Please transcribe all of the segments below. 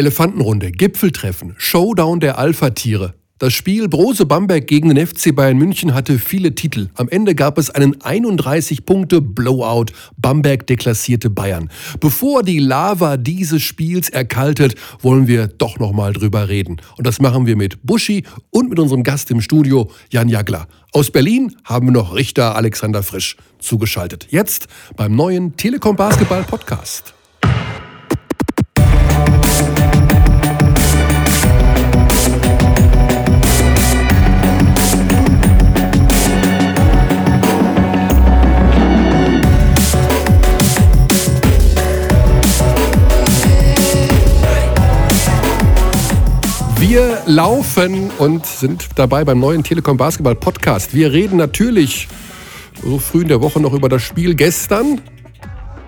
Elefantenrunde, Gipfeltreffen, Showdown der Alpha-Tiere. Das Spiel Brose Bamberg gegen den FC Bayern München hatte viele Titel. Am Ende gab es einen 31-Punkte-Blowout. Bamberg deklassierte Bayern. Bevor die Lava dieses Spiels erkaltet, wollen wir doch noch mal drüber reden. Und das machen wir mit Buschi und mit unserem Gast im Studio, Jan Jagler. Aus Berlin haben wir noch Richter Alexander Frisch zugeschaltet. Jetzt beim neuen Telekom Basketball Podcast. Wir laufen und sind dabei beim neuen Telekom Basketball Podcast. Wir reden natürlich so früh in der Woche noch über das Spiel gestern.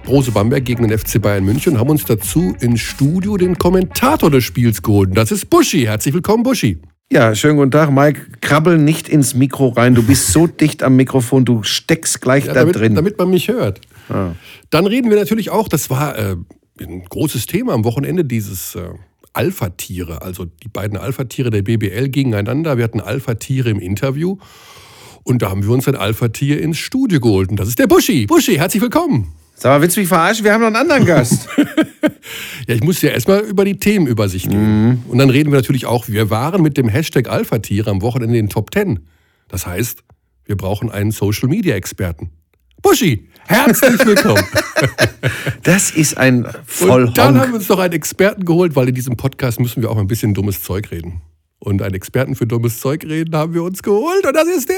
Rose Bamberg gegen den FC Bayern München und haben uns dazu ins Studio den Kommentator des Spiels geholt. Das ist Buschi. Herzlich willkommen, Buschi. Ja, schönen guten Tag, Mike. Krabbel nicht ins Mikro rein. Du bist so dicht am Mikrofon, du steckst gleich ja, da damit, drin. Damit man mich hört. Ah. Dann reden wir natürlich auch, das war äh, ein großes Thema am Wochenende, dieses äh, Alpha-Tiere, also die beiden Alpha-Tiere der BBL gegeneinander. Wir hatten Alpha-Tiere im Interview und da haben wir uns ein Alpha-Tier ins Studio geholt. Und das ist der Buschi. Buschi, herzlich willkommen. Sag mal, willst du mich verarschen? Wir haben noch einen anderen Gast. ja, ich muss ja erstmal über die Themenübersicht gehen. Mhm. Und dann reden wir natürlich auch, wir waren mit dem Hashtag Alpha-Tiere am Wochenende in den Top 10. Das heißt, wir brauchen einen Social-Media-Experten. Buschi, herzlich willkommen. das ist ein Vollhonk. Und dann haben wir uns noch einen Experten geholt, weil in diesem Podcast müssen wir auch ein bisschen dummes Zeug reden. Und einen Experten für dummes Zeug reden haben wir uns geholt und das ist der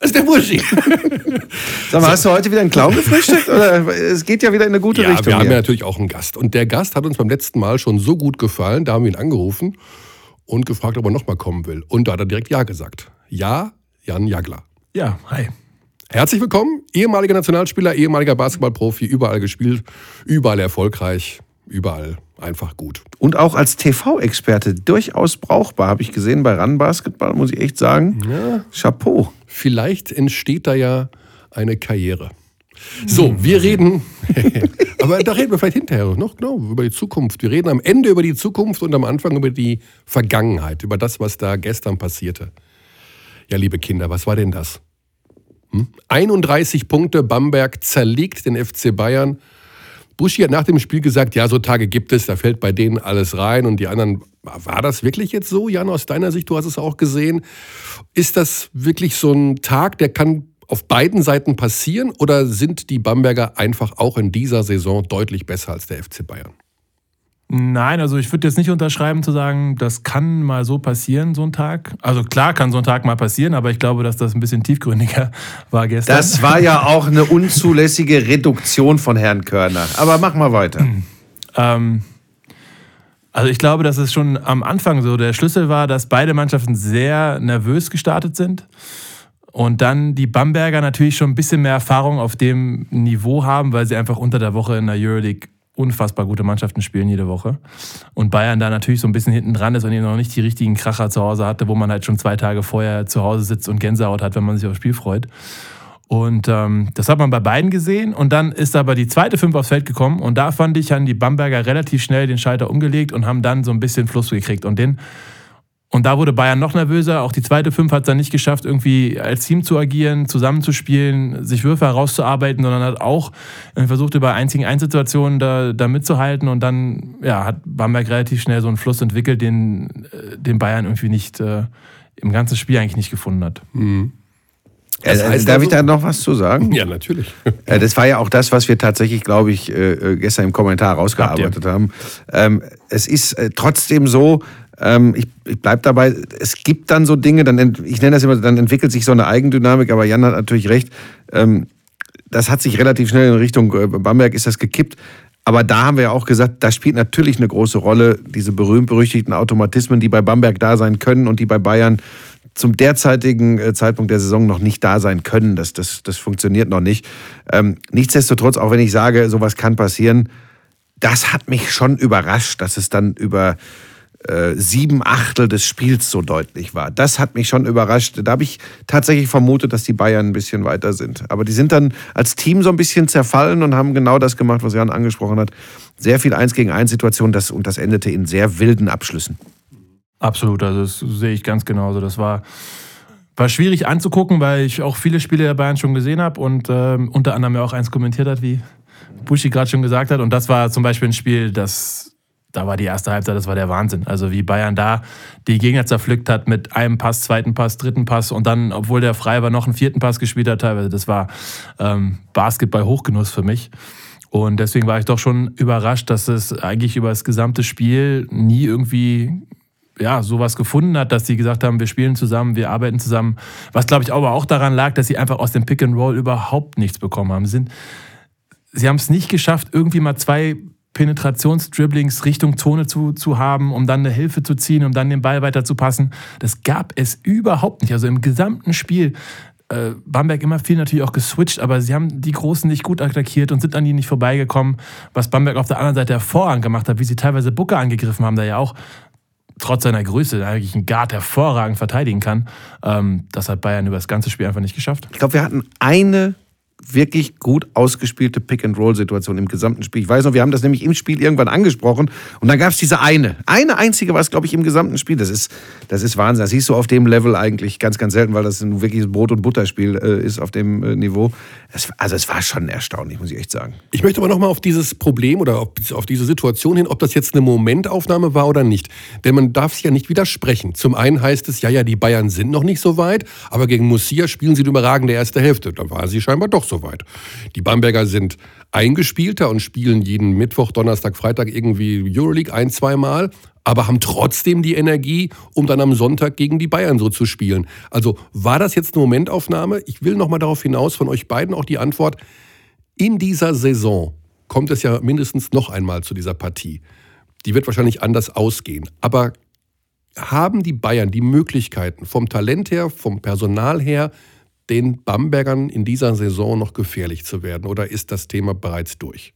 das ist der Buschi. Sag mal, hast du heute wieder einen Clown gefrühstückt? Oder es geht ja wieder in eine gute ja, Richtung. Wir haben hier. ja natürlich auch einen Gast. Und der Gast hat uns beim letzten Mal schon so gut gefallen, da haben wir ihn angerufen und gefragt, ob er nochmal kommen will. Und da hat er direkt Ja gesagt. Ja, Jan Jagler. Ja, hi. Herzlich willkommen, ehemaliger Nationalspieler, ehemaliger Basketballprofi, überall gespielt, überall erfolgreich, überall einfach gut. Und auch als TV-Experte durchaus brauchbar, habe ich gesehen bei Run Basketball, muss ich echt sagen. Ja. Chapeau. Vielleicht entsteht da ja eine Karriere. So, wir reden, aber da reden wir vielleicht hinterher noch, genau, über die Zukunft. Wir reden am Ende über die Zukunft und am Anfang über die Vergangenheit, über das, was da gestern passierte. Ja, liebe Kinder, was war denn das? 31 hm? Punkte, Bamberg zerlegt den FC Bayern. Buschi hat nach dem Spiel gesagt, ja, so Tage gibt es, da fällt bei denen alles rein und die anderen. War das wirklich jetzt so, Jan, aus deiner Sicht? Du hast es auch gesehen. Ist das wirklich so ein Tag, der kann auf beiden Seiten passieren oder sind die Bamberger einfach auch in dieser Saison deutlich besser als der FC Bayern? Nein, also ich würde jetzt nicht unterschreiben zu sagen, das kann mal so passieren, so ein Tag. Also klar kann so ein Tag mal passieren, aber ich glaube, dass das ein bisschen tiefgründiger war gestern. Das war ja auch eine unzulässige Reduktion von Herrn Körner. Aber mach mal weiter. ähm, also ich glaube, dass es schon am Anfang so der Schlüssel war, dass beide Mannschaften sehr nervös gestartet sind. Und dann die Bamberger natürlich schon ein bisschen mehr Erfahrung auf dem Niveau haben, weil sie einfach unter der Woche in der Euroleague unfassbar gute Mannschaften spielen jede Woche. Und Bayern da natürlich so ein bisschen hinten dran ist und eben noch nicht die richtigen Kracher zu Hause hatte, wo man halt schon zwei Tage vorher zu Hause sitzt und Gänsehaut hat, wenn man sich aufs Spiel freut. Und ähm, das hat man bei beiden gesehen. Und dann ist aber die zweite Fünf aufs Feld gekommen. Und da fand ich, haben die Bamberger relativ schnell den Schalter umgelegt und haben dann so ein bisschen Fluss gekriegt. Und den und da wurde Bayern noch nervöser. Auch die zweite Fünf hat es dann nicht geschafft, irgendwie als Team zu agieren, zusammenzuspielen, sich Würfe herauszuarbeiten, sondern hat auch versucht, über einzigen Einsituationen da, da mitzuhalten. Und dann ja, hat Bamberg relativ schnell so einen Fluss entwickelt, den, äh, den Bayern irgendwie nicht äh, im ganzen Spiel eigentlich nicht gefunden hat. Mhm. Das heißt Darf also, ich da noch was zu sagen? Ja, natürlich. Äh, das war ja auch das, was wir tatsächlich, glaube ich, gestern im Kommentar rausgearbeitet haben. Ähm, es ist trotzdem so, ähm, ich ich bleibe dabei, es gibt dann so Dinge, dann ich nenne das immer, dann entwickelt sich so eine Eigendynamik, aber Jan hat natürlich recht. Ähm, das hat sich relativ schnell in Richtung äh, Bamberg ist das gekippt. Aber da haben wir ja auch gesagt, da spielt natürlich eine große Rolle diese berühmt-berüchtigten Automatismen, die bei Bamberg da sein können und die bei Bayern zum derzeitigen äh, Zeitpunkt der Saison noch nicht da sein können. Das, das, das funktioniert noch nicht. Ähm, nichtsdestotrotz, auch wenn ich sage, sowas kann passieren, das hat mich schon überrascht, dass es dann über äh, sieben Achtel des Spiels so deutlich war. Das hat mich schon überrascht. Da habe ich tatsächlich vermutet, dass die Bayern ein bisschen weiter sind. Aber die sind dann als Team so ein bisschen zerfallen und haben genau das gemacht, was Jan angesprochen hat. Sehr viel Eins gegen eins Situation das, und das endete in sehr wilden Abschlüssen. Absolut, also das sehe ich ganz genauso. Das war, war schwierig anzugucken, weil ich auch viele Spiele der Bayern schon gesehen habe und ähm, unter anderem ja auch eins kommentiert hat, wie Buschi gerade schon gesagt hat. Und das war zum Beispiel ein Spiel, das da war die erste Halbzeit, das war der Wahnsinn. Also wie Bayern da die Gegner zerpflückt hat mit einem Pass, zweiten Pass, dritten Pass und dann, obwohl der frei war, noch einen vierten Pass gespielt hat teilweise. Das war ähm, Basketball-Hochgenuss für mich. Und deswegen war ich doch schon überrascht, dass es eigentlich über das gesamte Spiel nie irgendwie ja, sowas gefunden hat, dass sie gesagt haben, wir spielen zusammen, wir arbeiten zusammen. Was, glaube ich, aber auch daran lag, dass sie einfach aus dem Pick and Roll überhaupt nichts bekommen haben. Sie, sind, sie haben es nicht geschafft, irgendwie mal zwei Penetrationsdribblings Richtung Zone zu, zu haben, um dann eine Hilfe zu ziehen, um dann den Ball weiter zu passen. Das gab es überhaupt nicht. Also im gesamten Spiel äh, Bamberg immer viel natürlich auch geswitcht, aber sie haben die Großen nicht gut attackiert und sind an die nicht vorbeigekommen. Was Bamberg auf der anderen Seite hervorragend gemacht hat, wie sie teilweise Booker angegriffen haben, der ja auch trotz seiner Größe eigentlich einen Guard hervorragend verteidigen kann. Ähm, das hat Bayern über das ganze Spiel einfach nicht geschafft. Ich glaube, wir hatten eine wirklich gut ausgespielte Pick-and-Roll-Situation im gesamten Spiel. Ich weiß noch, wir haben das nämlich im Spiel irgendwann angesprochen und dann gab es diese eine. Eine einzige war es, glaube ich, im gesamten Spiel. Das ist, das ist Wahnsinn. Das siehst du auf dem Level eigentlich ganz, ganz selten, weil das ein wirkliches Brot- und Butterspiel äh, ist auf dem äh, Niveau. Es, also es war schon erstaunlich, muss ich echt sagen. Ich möchte aber nochmal auf dieses Problem oder auf, auf diese Situation hin, ob das jetzt eine Momentaufnahme war oder nicht. Denn man darf es ja nicht widersprechen. Zum einen heißt es, ja, ja, die Bayern sind noch nicht so weit, aber gegen Mussia spielen sie die überragende erste Hälfte. Da war sie scheinbar doch soweit. Die Bamberger sind eingespielter und spielen jeden Mittwoch, Donnerstag, Freitag irgendwie Euroleague ein, zweimal, aber haben trotzdem die Energie, um dann am Sonntag gegen die Bayern so zu spielen. Also war das jetzt eine Momentaufnahme? Ich will nochmal darauf hinaus, von euch beiden auch die Antwort. In dieser Saison kommt es ja mindestens noch einmal zu dieser Partie. Die wird wahrscheinlich anders ausgehen. Aber haben die Bayern die Möglichkeiten vom Talent her, vom Personal her, den Bambergern in dieser Saison noch gefährlich zu werden? Oder ist das Thema bereits durch?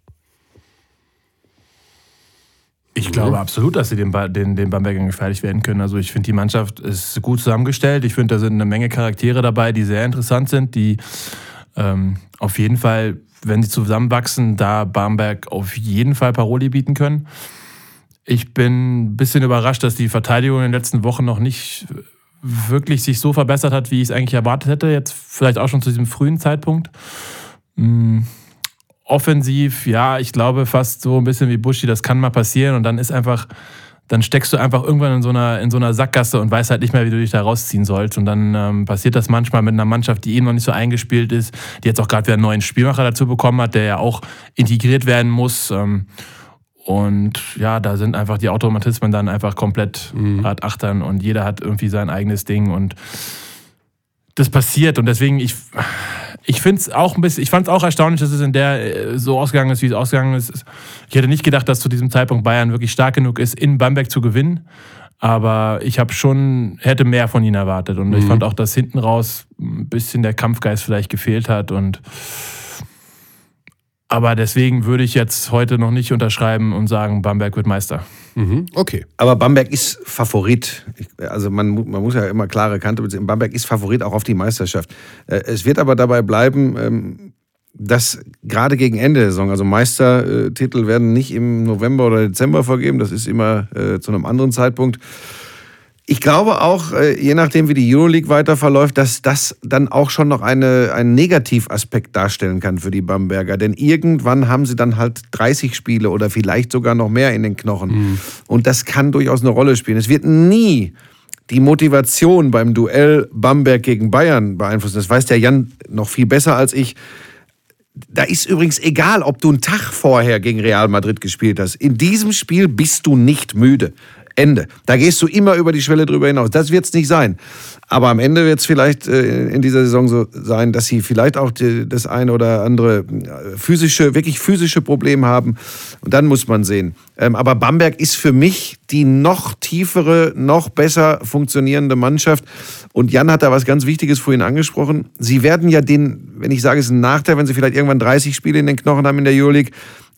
Ich glaube absolut, dass sie den, den, den Bambergern gefährlich werden können. Also ich finde, die Mannschaft ist gut zusammengestellt. Ich finde, da sind eine Menge Charaktere dabei, die sehr interessant sind, die ähm, auf jeden Fall, wenn sie zusammenwachsen, da Bamberg auf jeden Fall Paroli bieten können. Ich bin ein bisschen überrascht, dass die Verteidigung in den letzten Wochen noch nicht wirklich sich so verbessert hat, wie ich es eigentlich erwartet hätte. Jetzt vielleicht auch schon zu diesem frühen Zeitpunkt. Mhm. Offensiv, ja, ich glaube fast so ein bisschen wie Buschi, das kann mal passieren und dann ist einfach, dann steckst du einfach irgendwann in so einer, in so einer Sackgasse und weißt halt nicht mehr, wie du dich da rausziehen sollst. Und dann ähm, passiert das manchmal mit einer Mannschaft, die eben noch nicht so eingespielt ist, die jetzt auch gerade wieder einen neuen Spielmacher dazu bekommen hat, der ja auch integriert werden muss. Ähm, und ja, da sind einfach die Automatismen dann einfach komplett mhm. Art Achtern und jeder hat irgendwie sein eigenes Ding und das passiert und deswegen ich ich finde es auch ein bisschen ich fand es auch erstaunlich, dass es in der äh, so ausgegangen ist, wie es ausgegangen ist. Ich hätte nicht gedacht, dass zu diesem Zeitpunkt Bayern wirklich stark genug ist, in Bamberg zu gewinnen, aber ich habe schon hätte mehr von ihnen erwartet und mhm. ich fand auch, dass hinten raus ein bisschen der Kampfgeist vielleicht gefehlt hat und aber deswegen würde ich jetzt heute noch nicht unterschreiben und sagen, Bamberg wird Meister. Mhm, okay. Aber Bamberg ist Favorit. Also man, man muss ja immer klare Kante beziehen. Bamberg ist Favorit auch auf die Meisterschaft. Äh, es wird aber dabei bleiben, ähm, dass gerade gegen Ende der Saison, also Meistertitel werden nicht im November oder Dezember vergeben, das ist immer äh, zu einem anderen Zeitpunkt. Ich glaube auch, äh, je nachdem, wie die Euroleague weiter verläuft, dass das dann auch schon noch eine, einen Negativaspekt darstellen kann für die Bamberger. Denn irgendwann haben sie dann halt 30 Spiele oder vielleicht sogar noch mehr in den Knochen. Mhm. Und das kann durchaus eine Rolle spielen. Es wird nie die Motivation beim Duell Bamberg gegen Bayern beeinflussen. Das weiß der Jan noch viel besser als ich. Da ist übrigens egal, ob du einen Tag vorher gegen Real Madrid gespielt hast. In diesem Spiel bist du nicht müde. Ende. Da gehst du immer über die Schwelle drüber hinaus. Das wird es nicht sein. Aber am Ende wird es vielleicht äh, in dieser Saison so sein, dass sie vielleicht auch das eine oder andere äh, physische, wirklich physische Problem haben. Und dann muss man sehen. Ähm, aber Bamberg ist für mich die noch tiefere, noch besser funktionierende Mannschaft. Und Jan hat da was ganz Wichtiges vorhin angesprochen. Sie werden ja den, wenn ich sage, es ist ein Nachteil, wenn sie vielleicht irgendwann 30 Spiele in den Knochen haben in der Euroleague,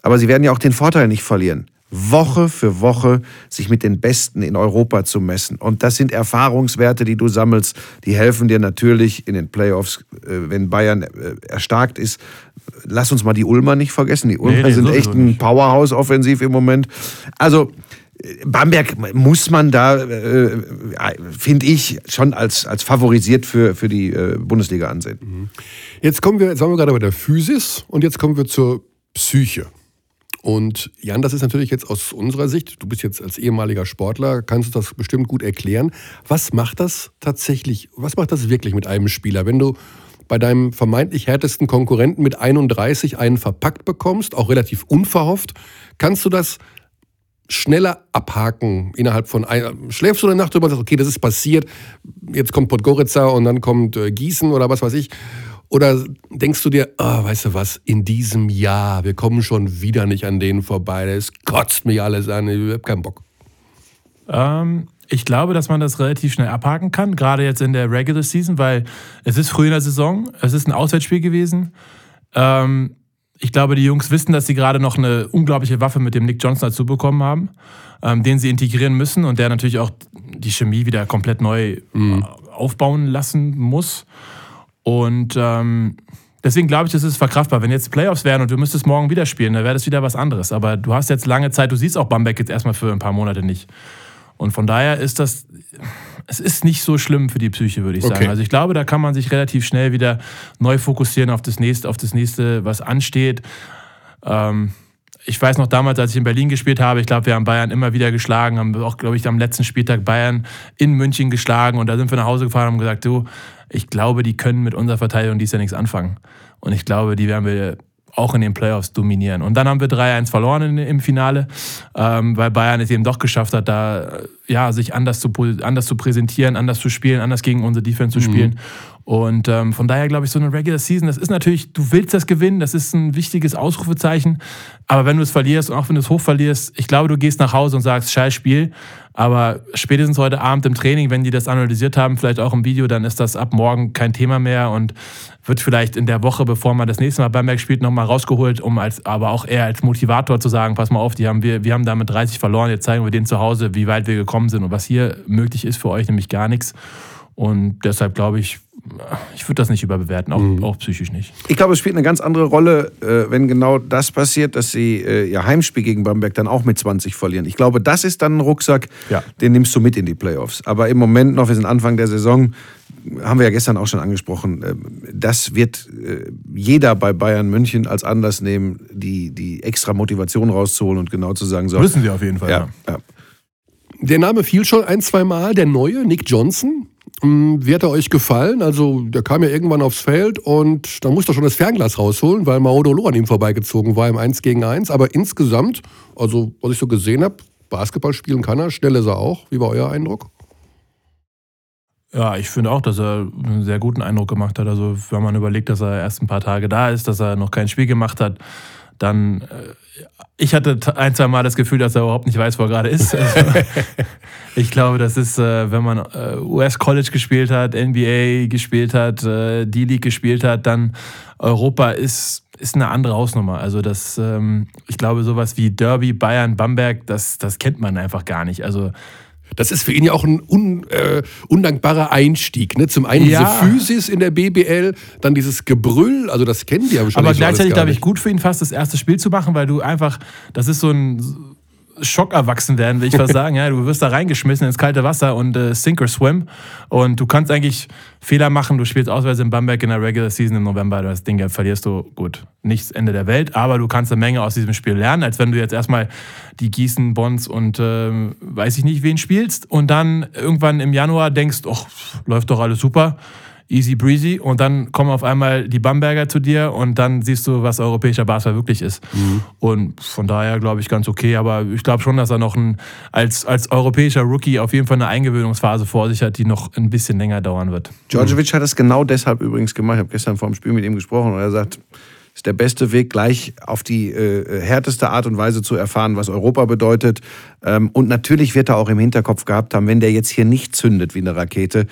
aber sie werden ja auch den Vorteil nicht verlieren Woche für Woche sich mit den Besten in Europa zu messen. Und das sind Erfahrungswerte, die du sammelst, die helfen dir natürlich in den Playoffs, äh, wenn Bayern äh, erstarkt ist. Lass uns mal die Ulmer nicht vergessen. Die Ulmer nee, nee, sind echt ein Powerhouse offensiv im Moment. Also Bamberg muss man da, äh, finde ich, schon als, als favorisiert für, für die äh, Bundesliga ansehen. Mhm. Jetzt kommen wir, jetzt waren wir gerade bei der Physis und jetzt kommen wir zur Psyche. Und Jan, das ist natürlich jetzt aus unserer Sicht, du bist jetzt als ehemaliger Sportler, kannst du das bestimmt gut erklären. Was macht das tatsächlich, was macht das wirklich mit einem Spieler, wenn du bei deinem vermeintlich härtesten Konkurrenten mit 31 einen verpackt bekommst, auch relativ unverhofft? Kannst du das schneller abhaken innerhalb von einer. Schläfst du eine Nacht drüber und sagst, okay, das ist passiert, jetzt kommt Podgorica und dann kommt äh, Gießen oder was weiß ich. Oder denkst du dir, oh, weißt du was, in diesem Jahr, wir kommen schon wieder nicht an denen vorbei, es kotzt mich alles an, ich hab keinen Bock. Ähm, ich glaube, dass man das relativ schnell abhaken kann, gerade jetzt in der Regular Season, weil es ist früh in der Saison, es ist ein Auswärtsspiel gewesen. Ähm, ich glaube, die Jungs wissen, dass sie gerade noch eine unglaubliche Waffe mit dem Nick Johnson dazu bekommen haben, ähm, den sie integrieren müssen und der natürlich auch die Chemie wieder komplett neu mhm. aufbauen lassen muss. Und ähm, deswegen glaube ich, das ist verkraftbar. Wenn jetzt Playoffs wären und du müsstest morgen wieder spielen, dann wäre das wieder was anderes. Aber du hast jetzt lange Zeit, du siehst auch Bamberg jetzt erstmal für ein paar Monate nicht. Und von daher ist das, es ist nicht so schlimm für die Psyche, würde ich sagen. Okay. Also ich glaube, da kann man sich relativ schnell wieder neu fokussieren auf das nächste, auf das nächste, was ansteht. Ähm, ich weiß noch damals, als ich in Berlin gespielt habe, ich glaube, wir haben Bayern immer wieder geschlagen, haben auch, glaube ich, am letzten Spieltag Bayern in München geschlagen und da sind wir nach Hause gefahren und haben gesagt, du, ich glaube, die können mit unserer Verteidigung dies ja nichts anfangen. Und ich glaube, die werden wir auch in den Playoffs dominieren. Und dann haben wir 3-1 verloren im Finale, ähm, weil Bayern es eben doch geschafft hat, da ja, sich anders zu, anders zu präsentieren, anders zu spielen, anders gegen unsere Defense zu mhm. spielen. Mhm. Und ähm, von daher glaube ich, so eine Regular Season, das ist natürlich, du willst das gewinnen, das ist ein wichtiges Ausrufezeichen. Aber wenn du es verlierst und auch wenn du es hoch verlierst, ich glaube, du gehst nach Hause und sagst, scheiß Spiel. Aber spätestens heute Abend im Training, wenn die das analysiert haben, vielleicht auch im Video, dann ist das ab morgen kein Thema mehr und wird vielleicht in der Woche, bevor man das nächste Mal Bamberg spielt, nochmal rausgeholt, um als, aber auch eher als Motivator zu sagen, pass mal auf, die haben wir, wir haben damit 30 verloren, jetzt zeigen wir denen zu Hause, wie weit wir gekommen sind und was hier möglich ist für euch, nämlich gar nichts. Und deshalb glaube ich, ich würde das nicht überbewerten, auch, mhm. auch, psychisch nicht. Ich glaube, es spielt eine ganz andere Rolle, äh, wenn genau das passiert, dass sie äh, ihr Heimspiel gegen Bamberg dann auch mit 20 verlieren. Ich glaube, das ist dann ein Rucksack, ja. den nimmst du mit in die Playoffs. Aber im Moment noch, wir sind Anfang der Saison, haben wir ja gestern auch schon angesprochen, äh, das wird jeder bei Bayern München als Anlass nehmen, die, die extra Motivation rauszuholen und genau zu sagen, so. Müssen sie auf jeden Fall. Ja, ja. Der Name fiel schon ein, zwei Mal, der neue Nick Johnson. Hm, wie hat er euch gefallen? Also, der kam ja irgendwann aufs Feld und da musste er schon das Fernglas rausholen, weil Maodolo an ihm vorbeigezogen war im 1 gegen 1. Aber insgesamt, also was ich so gesehen habe, Basketball spielen kann er, schnell ist er auch. Wie war euer Eindruck? Ja, ich finde auch, dass er einen sehr guten Eindruck gemacht hat. Also, wenn man überlegt, dass er erst ein paar Tage da ist, dass er noch kein Spiel gemacht hat, dann äh, ich hatte ein, zwei Mal das Gefühl, dass er überhaupt nicht weiß, wo er gerade ist. Also, ich glaube, das ist, äh, wenn man äh, US-College gespielt hat, NBA gespielt hat, D-League gespielt hat, dann Europa ist, ist eine andere Hausnummer. Also das, ähm, ich glaube, sowas wie Derby, Bayern, Bamberg, das, das kennt man einfach gar nicht. Also das ist für ihn ja auch ein un, äh, undankbarer Einstieg. Ne? Zum einen ja. diese Physis in der BBL, dann dieses Gebrüll, also das kennen die ja schon. Aber gleichzeitig, glaube ich, gut für ihn fast das erste Spiel zu machen, weil du einfach, das ist so ein Schock erwachsen werden, will ich was sagen. Ja, du wirst da reingeschmissen ins kalte Wasser und äh, sink or swim. Und du kannst eigentlich Fehler machen. Du spielst auswärts in Bamberg in der Regular Season im November. Das Ding ja, verlierst du gut. Nichts Ende der Welt, aber du kannst eine Menge aus diesem Spiel lernen, als wenn du jetzt erstmal die Gießen, Bonds und äh, weiß ich nicht wen spielst und dann irgendwann im Januar denkst, ach, läuft doch alles super easy breezy und dann kommen auf einmal die Bamberger zu dir und dann siehst du, was europäischer Basketball wirklich ist. Mhm. Und von daher glaube ich ganz okay, aber ich glaube schon, dass er noch ein, als, als europäischer Rookie auf jeden Fall eine Eingewöhnungsphase vor sich hat, die noch ein bisschen länger dauern wird. Djordjevic mhm. hat es genau deshalb übrigens gemacht. Ich habe gestern vor dem Spiel mit ihm gesprochen und er sagt, ist der beste Weg, gleich auf die äh, härteste Art und Weise zu erfahren, was Europa bedeutet. Ähm, und natürlich wird er auch im Hinterkopf gehabt haben, wenn der jetzt hier nicht zündet wie eine Rakete,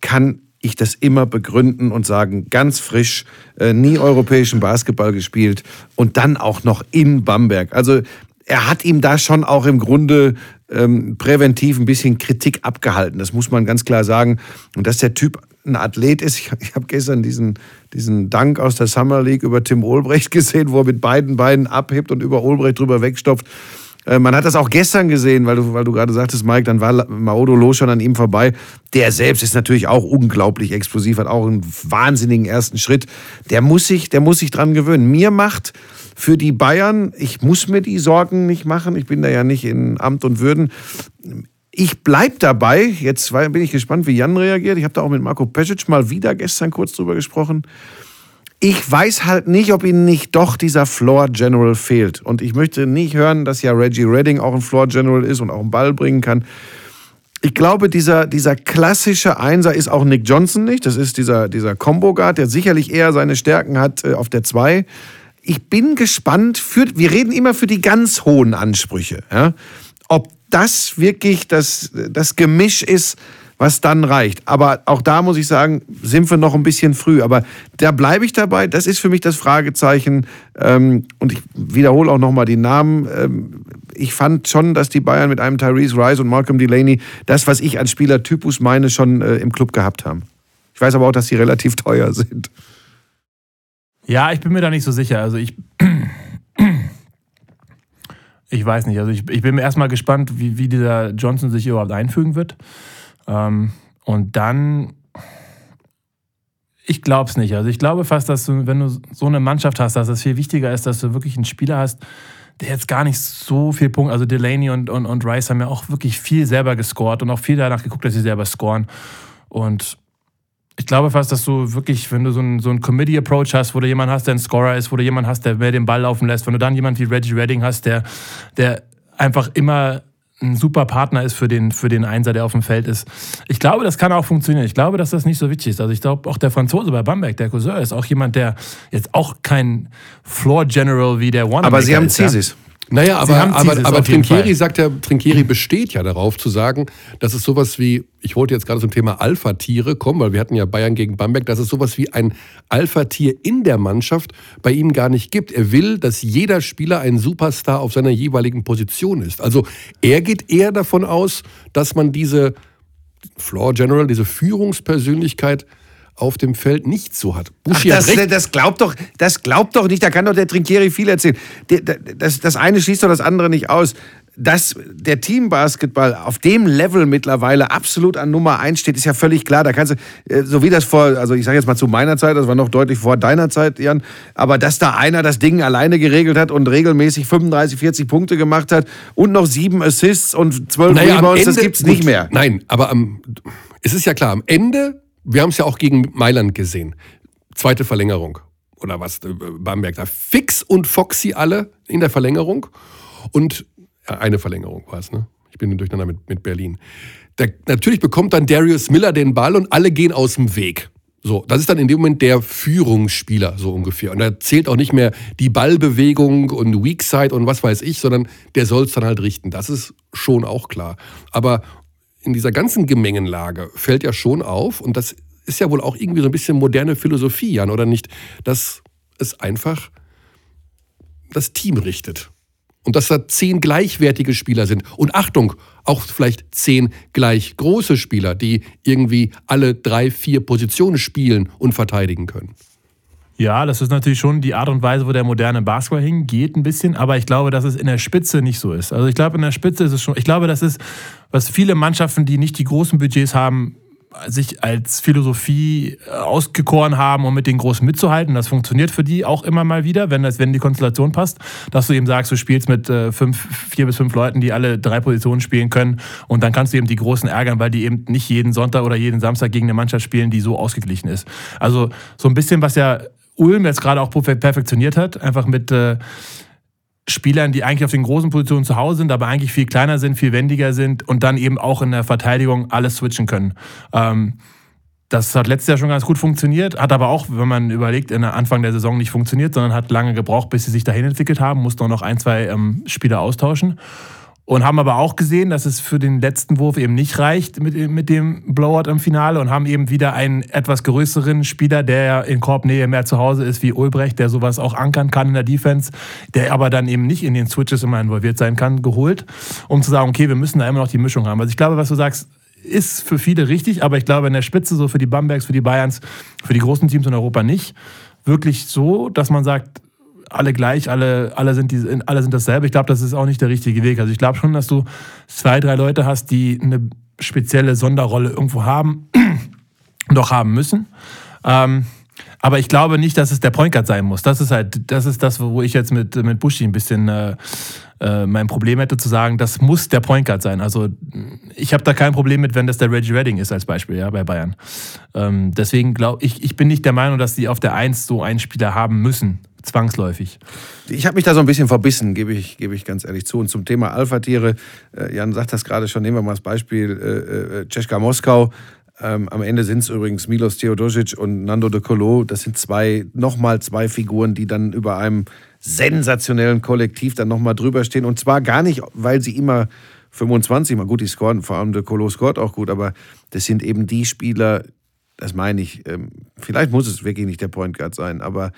kann ich das immer begründen und sagen, ganz frisch, äh, nie europäischen Basketball gespielt und dann auch noch in Bamberg. Also er hat ihm da schon auch im Grunde ähm, präventiv ein bisschen Kritik abgehalten. Das muss man ganz klar sagen. Und dass der Typ ein Athlet ist. Ich, ich habe gestern diesen, diesen Dank aus der Summer League über Tim Olbrecht gesehen, wo er mit beiden Beinen abhebt und über Olbrecht drüber wegstopft. Äh, man hat das auch gestern gesehen, weil du, weil du gerade sagtest, Mike, dann war Maodo Lo schon an ihm vorbei. Der selbst ist natürlich auch unglaublich explosiv, hat auch einen wahnsinnigen ersten Schritt. Der muss sich, der muss sich dran gewöhnen. Mir macht für die Bayern, ich muss mir die Sorgen nicht machen, ich bin da ja nicht in Amt und Würden. Ich bleibe dabei, jetzt bin ich gespannt, wie Jan reagiert. Ich habe da auch mit Marco Pesic mal wieder gestern kurz drüber gesprochen. Ich weiß halt nicht, ob ihnen nicht doch dieser Floor General fehlt. Und ich möchte nicht hören, dass ja Reggie Redding auch ein Floor General ist und auch einen Ball bringen kann. Ich glaube, dieser, dieser klassische Einser ist auch Nick Johnson nicht. Das ist dieser, dieser Combo Guard, der sicherlich eher seine Stärken hat äh, auf der 2. Ich bin gespannt, für, wir reden immer für die ganz hohen Ansprüche. Ja? Ob das wirklich das, das Gemisch ist, was dann reicht. Aber auch da muss ich sagen, sind wir noch ein bisschen früh. Aber da bleibe ich dabei. Das ist für mich das Fragezeichen. Ähm, und ich wiederhole auch nochmal die Namen. Ähm, ich fand schon, dass die Bayern mit einem Tyrese Rice und Malcolm Delaney das, was ich als Spielertypus meine, schon äh, im Club gehabt haben. Ich weiß aber auch, dass sie relativ teuer sind. Ja, ich bin mir da nicht so sicher. Also ich. Ich weiß nicht. Also ich, ich bin mir erstmal gespannt, wie, wie dieser Johnson sich überhaupt einfügen wird. Ähm, und dann, ich glaube es nicht. Also ich glaube fast, dass du, wenn du so eine Mannschaft hast, dass es viel wichtiger ist, dass du wirklich einen Spieler hast, der jetzt gar nicht so viel Punkte, also Delaney und, und, und Rice haben ja auch wirklich viel selber gescored und auch viel danach geguckt, dass sie selber scoren. Und ich glaube fast, dass du wirklich, wenn du so einen, so Committee-Approach hast, wo du jemanden hast, der ein Scorer ist, wo du jemanden hast, der mehr den Ball laufen lässt, wenn du dann jemanden wie Reggie Redding hast, der, der einfach immer ein super Partner ist für den, für den Einser, der auf dem Feld ist. Ich glaube, das kann auch funktionieren. Ich glaube, dass das nicht so wichtig ist. Also ich glaube, auch der Franzose bei Bamberg, der Cousin, ist auch jemand, der jetzt auch kein Floor General wie der One. Aber sie haben Thesis. Ja? Naja, aber, aber, aber Trinkieri sagt ja, Trinkieri besteht ja darauf zu sagen, dass es sowas wie, ich wollte jetzt gerade zum Thema Alpha-Tiere kommen, weil wir hatten ja Bayern gegen Bamberg, dass es sowas wie ein Alpha-Tier in der Mannschaft bei ihm gar nicht gibt. Er will, dass jeder Spieler ein Superstar auf seiner jeweiligen Position ist. Also er geht eher davon aus, dass man diese Floor General, diese Führungspersönlichkeit auf dem Feld nicht so hat. Buschi Ach, das, hat das, glaubt doch, das glaubt doch nicht, da kann doch der Trinkieri viel erzählen. Das, das eine schließt doch das andere nicht aus. Dass der Teambasketball auf dem Level mittlerweile absolut an Nummer 1 steht, ist ja völlig klar. Da kannst du, äh, so wie das vor, also ich sage jetzt mal zu meiner Zeit, das war noch deutlich vor deiner Zeit, Jan, aber dass da einer das Ding alleine geregelt hat und regelmäßig 35, 40 Punkte gemacht hat und noch sieben Assists und zwölf naja, Rebounds, Ende, das gibt's nicht mehr. Nein, aber am, es ist ja klar, am Ende wir haben es ja auch gegen Mailand gesehen. Zweite Verlängerung oder was, äh, Bamberg da. Fix und Foxy alle in der Verlängerung. Und eine Verlängerung war es, ne? Ich bin durcheinander mit, mit Berlin. Da, natürlich bekommt dann Darius Miller den Ball und alle gehen aus dem Weg. So, das ist dann in dem Moment der Führungsspieler, so ungefähr. Und da zählt auch nicht mehr die Ballbewegung und Weakside und was weiß ich, sondern der soll es dann halt richten. Das ist schon auch klar. Aber in dieser ganzen Gemengenlage fällt ja schon auf, und das ist ja wohl auch irgendwie so ein bisschen moderne Philosophie, Jan, oder nicht, dass es einfach das Team richtet. Und dass da zehn gleichwertige Spieler sind. Und Achtung, auch vielleicht zehn gleich große Spieler, die irgendwie alle drei, vier Positionen spielen und verteidigen können. Ja, das ist natürlich schon die Art und Weise, wo der moderne Basketball hingeht, ein bisschen. Aber ich glaube, dass es in der Spitze nicht so ist. Also ich glaube, in der Spitze ist es schon. Ich glaube, das ist, was viele Mannschaften, die nicht die großen Budgets haben, sich als Philosophie äh, ausgekoren haben, um mit den Großen mitzuhalten. Das funktioniert für die auch immer mal wieder, wenn, das, wenn die Konstellation passt, dass du eben sagst, du spielst mit äh, fünf, vier bis fünf Leuten, die alle drei Positionen spielen können und dann kannst du eben die Großen ärgern, weil die eben nicht jeden Sonntag oder jeden Samstag gegen eine Mannschaft spielen, die so ausgeglichen ist. Also so ein bisschen, was ja Ulm jetzt gerade auch perfektioniert hat, einfach mit äh, Spielern, die eigentlich auf den großen Positionen zu Hause sind, aber eigentlich viel kleiner sind, viel wendiger sind und dann eben auch in der Verteidigung alles switchen können. Ähm, das hat letztes Jahr schon ganz gut funktioniert, hat aber auch, wenn man überlegt, in der Anfang der Saison nicht funktioniert, sondern hat lange gebraucht, bis sie sich dahin entwickelt haben, mussten auch noch ein, zwei ähm, Spieler austauschen. Und haben aber auch gesehen, dass es für den letzten Wurf eben nicht reicht mit, mit dem Blowout im Finale und haben eben wieder einen etwas größeren Spieler, der in Korbnähe mehr zu Hause ist, wie Ulbrecht, der sowas auch ankern kann in der Defense, der aber dann eben nicht in den Switches immer involviert sein kann, geholt, um zu sagen, okay, wir müssen da immer noch die Mischung haben. Also ich glaube, was du sagst, ist für viele richtig, aber ich glaube in der Spitze, so für die Bambergs, für die Bayerns, für die großen Teams in Europa nicht, wirklich so, dass man sagt, alle gleich, alle, alle, sind die, alle sind dasselbe. Ich glaube, das ist auch nicht der richtige Weg. Also ich glaube schon, dass du zwei, drei Leute hast, die eine spezielle Sonderrolle irgendwo haben, doch haben müssen. Ähm, aber ich glaube nicht, dass es der Point Guard sein muss. Das ist halt, das ist das, wo ich jetzt mit, mit Buschi ein bisschen äh, äh, mein Problem hätte zu sagen, das muss der Point Guard sein. Also ich habe da kein Problem mit, wenn das der Reggie Redding ist als Beispiel, ja, bei Bayern. Ähm, deswegen glaube ich, ich bin nicht der Meinung, dass die auf der Eins so einen Spieler haben müssen zwangsläufig. Ich habe mich da so ein bisschen verbissen, gebe ich, gebe ich ganz ehrlich zu. Und zum Thema Alpha-Tiere, äh, Jan sagt das gerade schon, nehmen wir mal das Beispiel äh, äh, Czeska Moskau. Ähm, am Ende sind es übrigens Milos Teodosic und Nando de Colo. Das sind zwei, nochmal zwei Figuren, die dann über einem sensationellen Kollektiv dann nochmal drüber stehen. Und zwar gar nicht, weil sie immer 25, mal gut, die scoren, vor allem de Colo scoret auch gut, aber das sind eben die Spieler, das meine ich, ähm, vielleicht muss es wirklich nicht der Point Guard sein, aber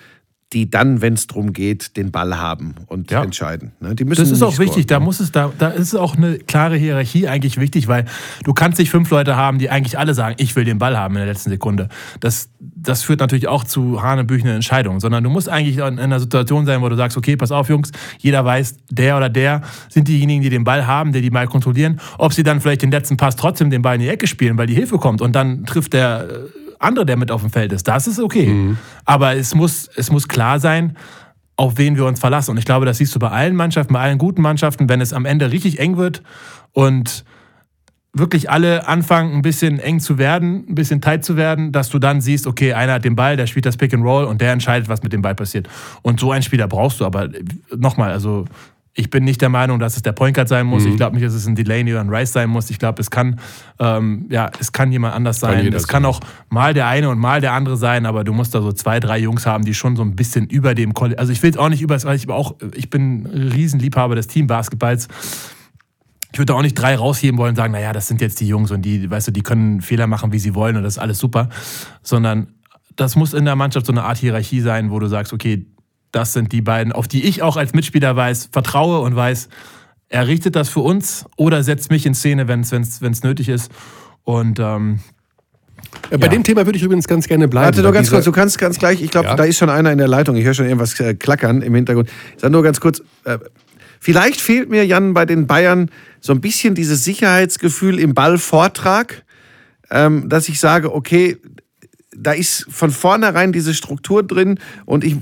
die dann, wenn es darum geht, den Ball haben und ja. entscheiden. Ne? Die müssen das ist auch scoren. wichtig. Da muss es, da, da ist auch eine klare Hierarchie eigentlich wichtig, weil du kannst nicht fünf Leute haben, die eigentlich alle sagen, ich will den Ball haben in der letzten Sekunde. Das, das führt natürlich auch zu hanebüchenden Entscheidungen, sondern du musst eigentlich in einer Situation sein, wo du sagst, okay, pass auf, Jungs, jeder weiß, der oder der sind diejenigen, die den Ball haben, die den Ball kontrollieren. Ob sie dann vielleicht den letzten Pass trotzdem den Ball in die Ecke spielen, weil die Hilfe kommt und dann trifft der andere, der mit auf dem Feld ist. Das ist okay. Mhm. Aber es muss, es muss klar sein, auf wen wir uns verlassen. Und ich glaube, das siehst du bei allen Mannschaften, bei allen guten Mannschaften, wenn es am Ende richtig eng wird und wirklich alle anfangen, ein bisschen eng zu werden, ein bisschen tight zu werden, dass du dann siehst, okay, einer hat den Ball, der spielt das Pick and Roll und der entscheidet, was mit dem Ball passiert. Und so einen Spieler brauchst du. Aber nochmal, also ich bin nicht der Meinung, dass es der Point Guard sein muss. Mhm. Ich glaube nicht, dass es ein Delaney oder ein Rice sein muss. Ich glaube, es kann, ähm, ja, es kann jemand anders sein. Kann es kann auch mal der eine und mal der andere sein, aber du musst da so zwei, drei Jungs haben, die schon so ein bisschen über dem College. Also ich will es auch nicht über, weil ich auch, ich bin ein Riesenliebhaber des Teambasketballs. Ich würde auch nicht drei rausheben wollen und sagen, naja, das sind jetzt die Jungs und die, weißt du, die können Fehler machen, wie sie wollen und das ist alles super. Sondern das muss in der Mannschaft so eine Art Hierarchie sein, wo du sagst, okay, das sind die beiden, auf die ich auch als Mitspieler weiß, vertraue und weiß, er richtet das für uns oder setzt mich in Szene, wenn es nötig ist. Und ähm, ja, bei ja. dem Thema würde ich übrigens ganz gerne bleiben. Warte nur ganz kurz, du kannst ganz gleich, ich glaube, ja. da ist schon einer in der Leitung, ich höre schon irgendwas äh, klackern im Hintergrund. Ich sage nur ganz kurz, äh, vielleicht fehlt mir, Jan, bei den Bayern so ein bisschen dieses Sicherheitsgefühl im Ballvortrag, ähm, dass ich sage, okay, da ist von vornherein diese Struktur drin und ich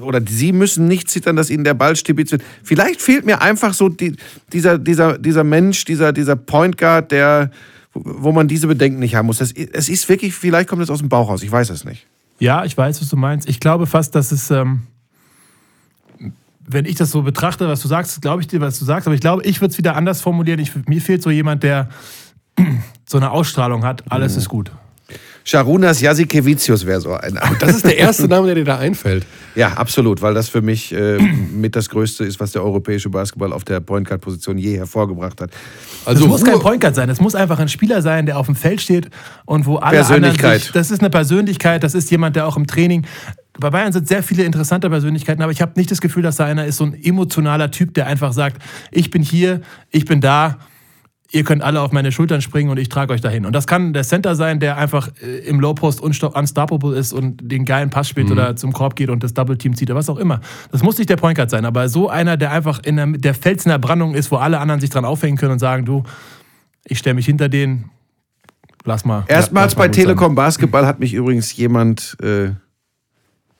oder sie müssen nicht zittern, dass ihnen der Ball stibitzt wird. Vielleicht fehlt mir einfach so die, dieser, dieser, dieser Mensch, dieser, dieser Point Guard, der, wo man diese Bedenken nicht haben muss. Das, es ist wirklich, vielleicht kommt es aus dem Bauch raus, ich weiß es nicht. Ja, ich weiß, was du meinst. Ich glaube fast, dass es, ähm, wenn ich das so betrachte, was du sagst, glaube ich dir, was du sagst, aber ich glaube, ich würde es wieder anders formulieren. Ich, mir fehlt so jemand, der so eine Ausstrahlung hat, alles mhm. ist gut. Sharunas Jasikevicius wäre so einer. Das ist der erste Name, der dir da einfällt. Ja, absolut, weil das für mich äh, mit das Größte ist, was der europäische Basketball auf der Point Guard Position je hervorgebracht hat. Also es muss kein Point Guard sein, es muss einfach ein Spieler sein, der auf dem Feld steht und wo alle Persönlichkeit. Sich, das ist eine Persönlichkeit, das ist jemand, der auch im Training bei Bayern sind sehr viele interessante Persönlichkeiten, aber ich habe nicht das Gefühl, dass da einer ist, so ein emotionaler Typ, der einfach sagt, ich bin hier, ich bin da ihr könnt alle auf meine Schultern springen und ich trage euch dahin. Und das kann der Center sein, der einfach äh, im Low Post unstoppable ist und den geilen Pass spielt mhm. oder zum Korb geht und das Double Team zieht oder was auch immer. Das muss nicht der Point Guard sein, aber so einer, der einfach in der, der Fels in der Brandung ist, wo alle anderen sich dran aufhängen können und sagen, du, ich stelle mich hinter den, lass mal. Erstmals bei Telekom sein. Basketball hat mich übrigens jemand äh,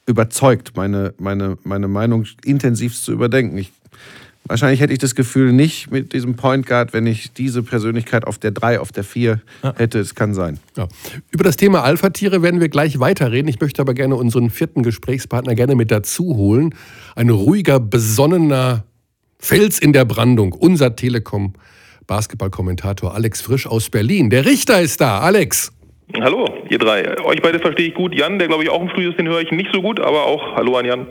überzeugt, meine, meine, meine Meinung intensivst zu überdenken. Ich Wahrscheinlich hätte ich das Gefühl nicht mit diesem Point Guard, wenn ich diese Persönlichkeit auf der 3, auf der 4 ja. hätte. Es kann sein. Ja. Über das Thema Alpha-Tiere werden wir gleich weiterreden. Ich möchte aber gerne unseren vierten Gesprächspartner gerne mit dazu holen. Ein ruhiger, besonnener Fels in der Brandung. Unser Telekom Basketballkommentator Alex Frisch aus Berlin. Der Richter ist da. Alex. Hallo, ihr drei. Euch beide verstehe ich gut. Jan, der glaube ich auch im Studio ist, den höre ich nicht so gut, aber auch Hallo an Jan.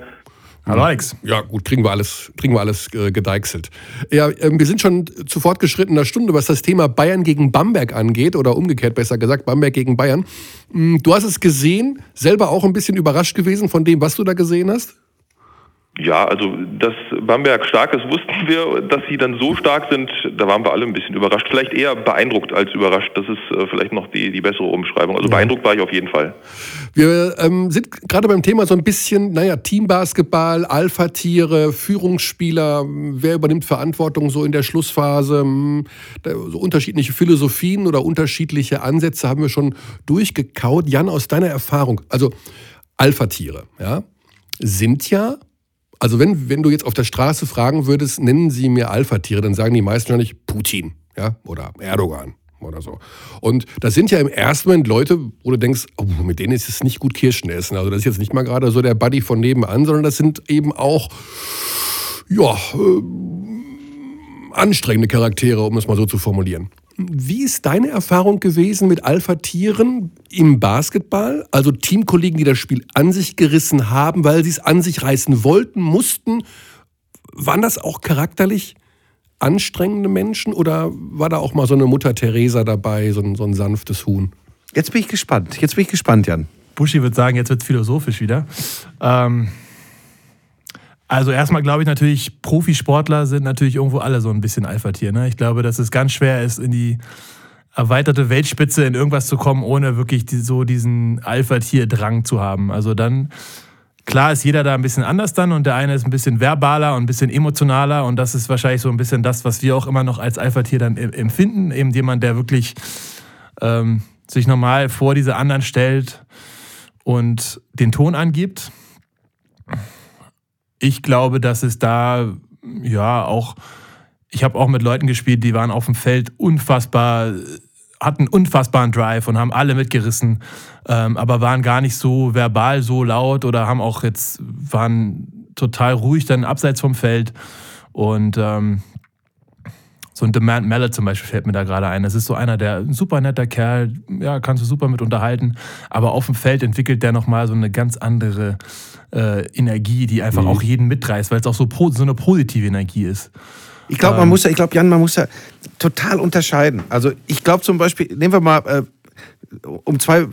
Hallo Alex. Ja, gut, kriegen wir alles, kriegen wir alles äh, gedeichselt. Ja, äh, wir sind schon zu fortgeschrittener Stunde, was das Thema Bayern gegen Bamberg angeht, oder umgekehrt besser gesagt, Bamberg gegen Bayern. Hm, du hast es gesehen, selber auch ein bisschen überrascht gewesen von dem, was du da gesehen hast? Ja, also dass Bamberg stark ist, wussten wir. Dass sie dann so stark sind, da waren wir alle ein bisschen überrascht. Vielleicht eher beeindruckt als überrascht. Das ist äh, vielleicht noch die, die bessere Umschreibung. Also ja. beeindruckt war ich auf jeden Fall. Wir ähm, sind gerade beim Thema so ein bisschen, naja, Teambasketball, Alpha-Tiere, Führungsspieler. Wer übernimmt Verantwortung so in der Schlussphase? Hm, so unterschiedliche Philosophien oder unterschiedliche Ansätze haben wir schon durchgekaut. Jan, aus deiner Erfahrung, also Alpha-Tiere, ja, sind ja also wenn, wenn du jetzt auf der Straße fragen würdest, nennen sie mir Alpha-Tiere, dann sagen die meisten wahrscheinlich Putin ja? oder Erdogan oder so. Und das sind ja im ersten Moment Leute, wo du denkst, oh, mit denen ist es nicht gut Kirschen essen. Also das ist jetzt nicht mal gerade so der Buddy von nebenan, sondern das sind eben auch, ja, äh, anstrengende Charaktere, um es mal so zu formulieren. Wie ist deine Erfahrung gewesen mit Alpha-Tieren im Basketball? Also Teamkollegen, die das Spiel an sich gerissen haben, weil sie es an sich reißen wollten, mussten. Waren das auch charakterlich anstrengende Menschen oder war da auch mal so eine Mutter Teresa dabei, so ein, so ein sanftes Huhn? Jetzt bin ich gespannt. Jetzt bin ich gespannt, Jan. Buschi wird sagen, jetzt wird es philosophisch wieder. Ähm, also erstmal glaube ich natürlich, Profisportler sind natürlich irgendwo alle so ein bisschen Alpha-Tier. Ne? Ich glaube, dass es ganz schwer ist, in die erweiterte Weltspitze in irgendwas zu kommen, ohne wirklich die, so diesen Alpha-Tier-Drang zu haben. Also dann, klar ist jeder da ein bisschen anders dann und der eine ist ein bisschen verbaler und ein bisschen emotionaler und das ist wahrscheinlich so ein bisschen das, was wir auch immer noch als Alpha-Tier dann empfinden. Eben jemand, der wirklich ähm, sich normal vor diese anderen stellt und den Ton angibt ich glaube, dass es da ja auch, ich habe auch mit Leuten gespielt, die waren auf dem Feld unfassbar, hatten unfassbaren Drive und haben alle mitgerissen, ähm, aber waren gar nicht so verbal so laut oder haben auch jetzt, waren total ruhig dann abseits vom Feld. Und ähm, so ein Demand Mallet zum Beispiel fällt mir da gerade ein. Das ist so einer, der ein super netter Kerl, ja, kannst du super mit unterhalten, aber auf dem Feld entwickelt der nochmal so eine ganz andere äh, Energie, die einfach mhm. auch jeden mitreißt, weil es auch so, so eine positive Energie ist. Ich glaube, man ähm, muss ja, ich glaube, Jan, man muss ja total unterscheiden. Also ich glaube zum Beispiel, nehmen wir mal, äh, um zwei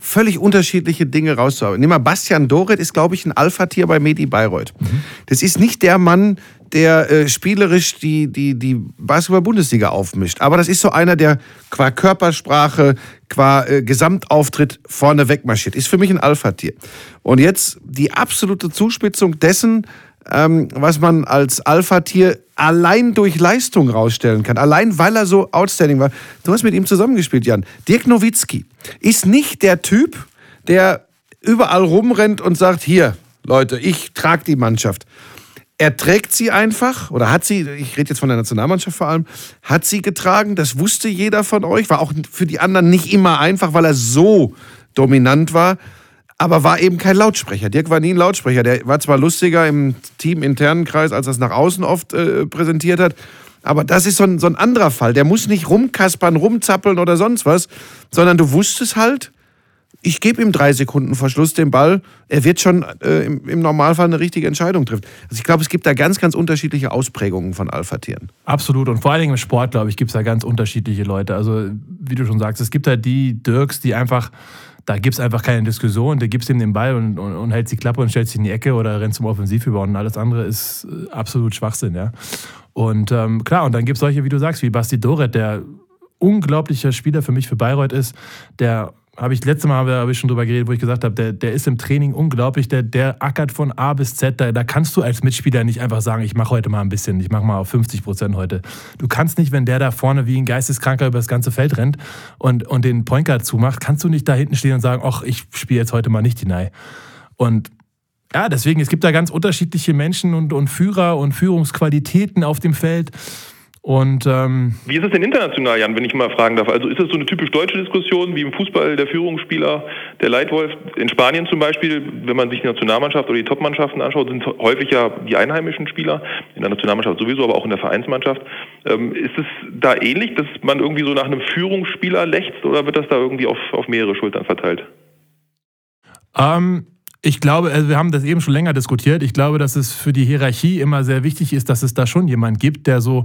völlig unterschiedliche Dinge rauszuhauen. Nehmen wir Bastian Doret ist, glaube ich, ein Alpha-Tier bei Medi Bayreuth. Mhm. Das ist nicht der Mann, der äh, spielerisch die, die, die Basketball-Bundesliga aufmischt. Aber das ist so einer, der qua Körpersprache, qua äh, Gesamtauftritt vorne wegmarschiert. Ist für mich ein Alpha-Tier. Und jetzt die absolute Zuspitzung dessen, ähm, was man als Alpha-Tier allein durch Leistung rausstellen kann. Allein weil er so outstanding war. Du hast mit ihm zusammengespielt, Jan. Dirk Nowitzki ist nicht der Typ, der überall rumrennt und sagt, hier, Leute, ich trage die Mannschaft er trägt sie einfach, oder hat sie, ich rede jetzt von der Nationalmannschaft vor allem, hat sie getragen, das wusste jeder von euch, war auch für die anderen nicht immer einfach, weil er so dominant war, aber war eben kein Lautsprecher. Dirk war nie ein Lautsprecher. Der war zwar lustiger im teaminternen Kreis, als er es nach außen oft äh, präsentiert hat, aber das ist so ein, so ein anderer Fall. Der muss nicht rumkaspern, rumzappeln oder sonst was, sondern du wusstest halt, ich gebe ihm drei Sekunden vor Schluss den Ball. Er wird schon äh, im, im, Normalfall eine richtige Entscheidung treffen. Also ich glaube, es gibt da ganz, ganz unterschiedliche Ausprägungen von Alpha-Tieren. Absolut. Und vor allen Dingen im Sport, glaube ich, gibt es da ganz unterschiedliche Leute. Also, wie du schon sagst, es gibt da die Dirks, die einfach, da gibt es einfach keine Diskussion. Da gibst ihm den Ball und, und, und hältst die Klappe und stellst ihn in die Ecke oder rennst zum Offensivüber und alles andere ist äh, absolut Schwachsinn, ja. Und ähm, klar, und dann gibt es solche, wie du sagst, wie Basti Doret, der unglaublicher Spieler für mich für Bayreuth ist, der habe ich letzte Mal habe ich schon drüber geredet, wo ich gesagt habe, der, der ist im Training unglaublich, der, der ackert von A bis Z. Da, da kannst du als Mitspieler nicht einfach sagen, ich mache heute mal ein bisschen, ich mache mal auf 50 Prozent heute. Du kannst nicht, wenn der da vorne wie ein Geisteskranker über das ganze Feld rennt und, und den Point Guard zumacht, kannst du nicht da hinten stehen und sagen, ach, ich spiele jetzt heute mal nicht hinein. Und ja, deswegen, es gibt da ganz unterschiedliche Menschen und, und Führer und Führungsqualitäten auf dem Feld. Und, ähm wie ist es denn international, Jan, wenn ich mal fragen darf? Also ist es so eine typisch deutsche Diskussion, wie im Fußball der Führungsspieler, der Leitwolf? In Spanien zum Beispiel, wenn man sich die Nationalmannschaft oder die Topmannschaften anschaut, sind häufig ja die einheimischen Spieler, in der Nationalmannschaft sowieso, aber auch in der Vereinsmannschaft. Ähm, ist es da ähnlich, dass man irgendwie so nach einem Führungsspieler lächzt oder wird das da irgendwie auf, auf mehrere Schultern verteilt? Ähm, ich glaube, also wir haben das eben schon länger diskutiert. Ich glaube, dass es für die Hierarchie immer sehr wichtig ist, dass es da schon jemand gibt, der so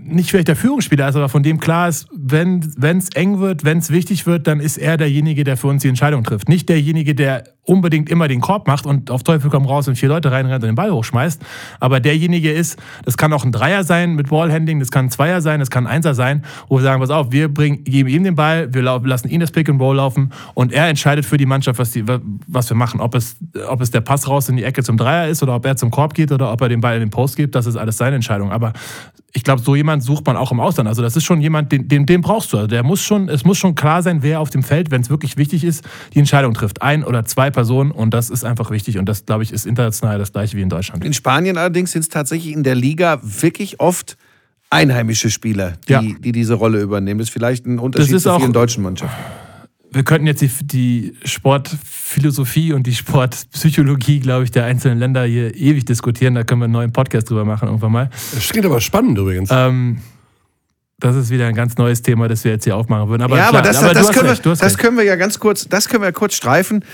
nicht vielleicht der Führungsspieler ist, aber von dem klar ist, wenn es eng wird, wenn es wichtig wird, dann ist er derjenige, der für uns die Entscheidung trifft. Nicht derjenige, der unbedingt immer den Korb macht und auf Teufel komm raus und vier Leute reinrennt und den Ball hochschmeißt. Aber derjenige ist, das kann auch ein Dreier sein mit Ballhandling, das kann ein Zweier sein, das kann ein Einser sein, wo wir sagen, pass auf, wir bringen, geben ihm den Ball, wir lassen ihn das Pick and Roll laufen und er entscheidet für die Mannschaft, was, die, was wir machen. Ob es, ob es der Pass raus in die Ecke zum Dreier ist oder ob er zum Korb geht oder ob er den Ball in den Post gibt, das ist alles seine Entscheidung. Aber ich glaube, so jemand sucht man auch im Ausland. Also das ist schon jemand, den, den, den brauchst du. Also der muss schon, es muss schon klar sein, wer auf dem Feld, wenn es wirklich wichtig ist, die Entscheidung trifft. Ein oder zwei Personen und das ist einfach wichtig und das, glaube ich, ist international das gleiche wie in Deutschland. In Spanien allerdings sind es tatsächlich in der Liga wirklich oft einheimische Spieler, die, ja. die diese Rolle übernehmen. Das ist vielleicht ein Unterschied zu vielen deutschen Mannschaften wir könnten jetzt die, die, Sportphilosophie und die Sportpsychologie, glaube ich, der einzelnen Länder hier ewig diskutieren. Da können wir einen neuen Podcast drüber machen irgendwann mal. Das klingt aber spannend übrigens. Ähm, das ist wieder ein ganz neues Thema, das wir jetzt hier aufmachen würden. Aber ja, klar, aber, das, aber das, können, recht, wir, das können wir ja ganz kurz, das können wir kurz streifen.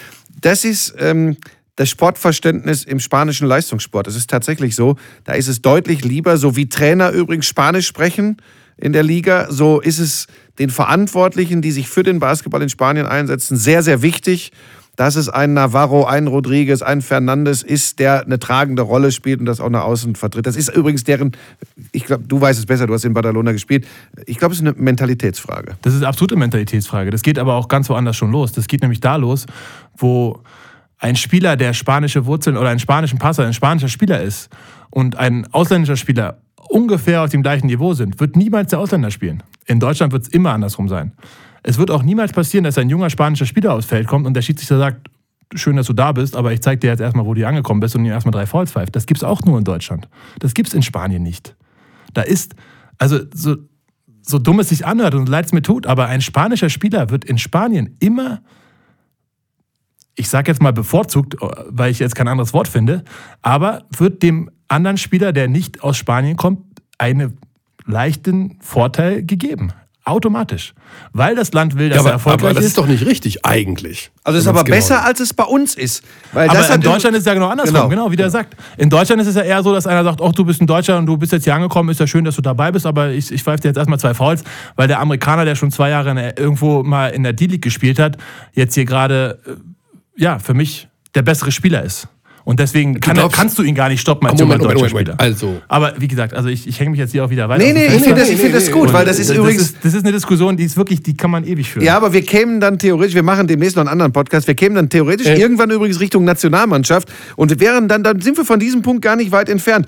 Das ist ähm, das Sportverständnis im spanischen Leistungssport. Es ist tatsächlich so, da ist es deutlich lieber, so wie Trainer übrigens Spanisch sprechen in der Liga, so ist es den Verantwortlichen, die sich für den Basketball in Spanien einsetzen, sehr, sehr wichtig, dass es ein Navarro, ein Rodriguez, ein Fernandes ist, der eine tragende Rolle spielt und das auch nach außen vertritt. Das ist übrigens deren, ich glaube, du weißt es besser, du hast in Badalona gespielt. Ich glaube, es ist eine Mentalitätsfrage. Das ist absolute Mentalitätsfrage. Das geht aber auch ganz woanders schon los. Das geht nämlich da los, wo ein Spieler, der spanische Wurzeln oder einen spanischen Pass oder ein spanischer Spieler ist und ein ausländischer Spieler ungefähr auf dem gleichen Niveau sind, wird niemals der Ausländer spielen. In Deutschland wird es immer andersrum sein. Es wird auch niemals passieren, dass ein junger spanischer Spieler aufs Feld kommt und der Schiedsrichter sagt, schön, dass du da bist, aber ich zeig dir jetzt erstmal, wo du angekommen bist und dir erstmal drei Fouls pfeift. Das gibt es auch nur in Deutschland. Das gibt es in Spanien nicht. Da ist, also so, so dumm es sich anhört und leid es mir tut, aber ein spanischer Spieler wird in Spanien immer, ich sage jetzt mal bevorzugt, weil ich jetzt kein anderes Wort finde, aber wird dem anderen Spieler, der nicht aus Spanien kommt, einen leichten Vorteil gegeben. Automatisch. Weil das Land will, dass ja, aber, er erfolgreich aber das ist. doch nicht richtig, eigentlich. Also es ist aber genau besser, als es bei uns ist. Weil aber in Deutschland ist es ja genau andersrum, genau, genau wie der sagt. In Deutschland ist es ja eher so, dass einer sagt, oh, du bist ein Deutscher und du bist jetzt hier angekommen, ist ja schön, dass du dabei bist, aber ich, ich pfeife dir jetzt erstmal zwei Fouls, weil der Amerikaner, der schon zwei Jahre irgendwo mal in der D-League gespielt hat, jetzt hier gerade, äh, ja, für mich der bessere Spieler ist. Und deswegen kann, glaubst, kannst du ihn gar nicht stoppen als Moment, junger deutscher Spieler. Also. Aber wie gesagt, also ich, ich hänge mich jetzt hier auch wieder weiter. Nee, nee, ich finde das, find das gut, weil das ist das übrigens. Ist, das ist eine Diskussion, die ist wirklich, die kann man ewig führen. Ja, aber wir kämen dann theoretisch, wir machen demnächst noch einen anderen Podcast, wir kämen dann theoretisch äh. irgendwann übrigens Richtung Nationalmannschaft und wären dann, dann sind wir von diesem Punkt gar nicht weit entfernt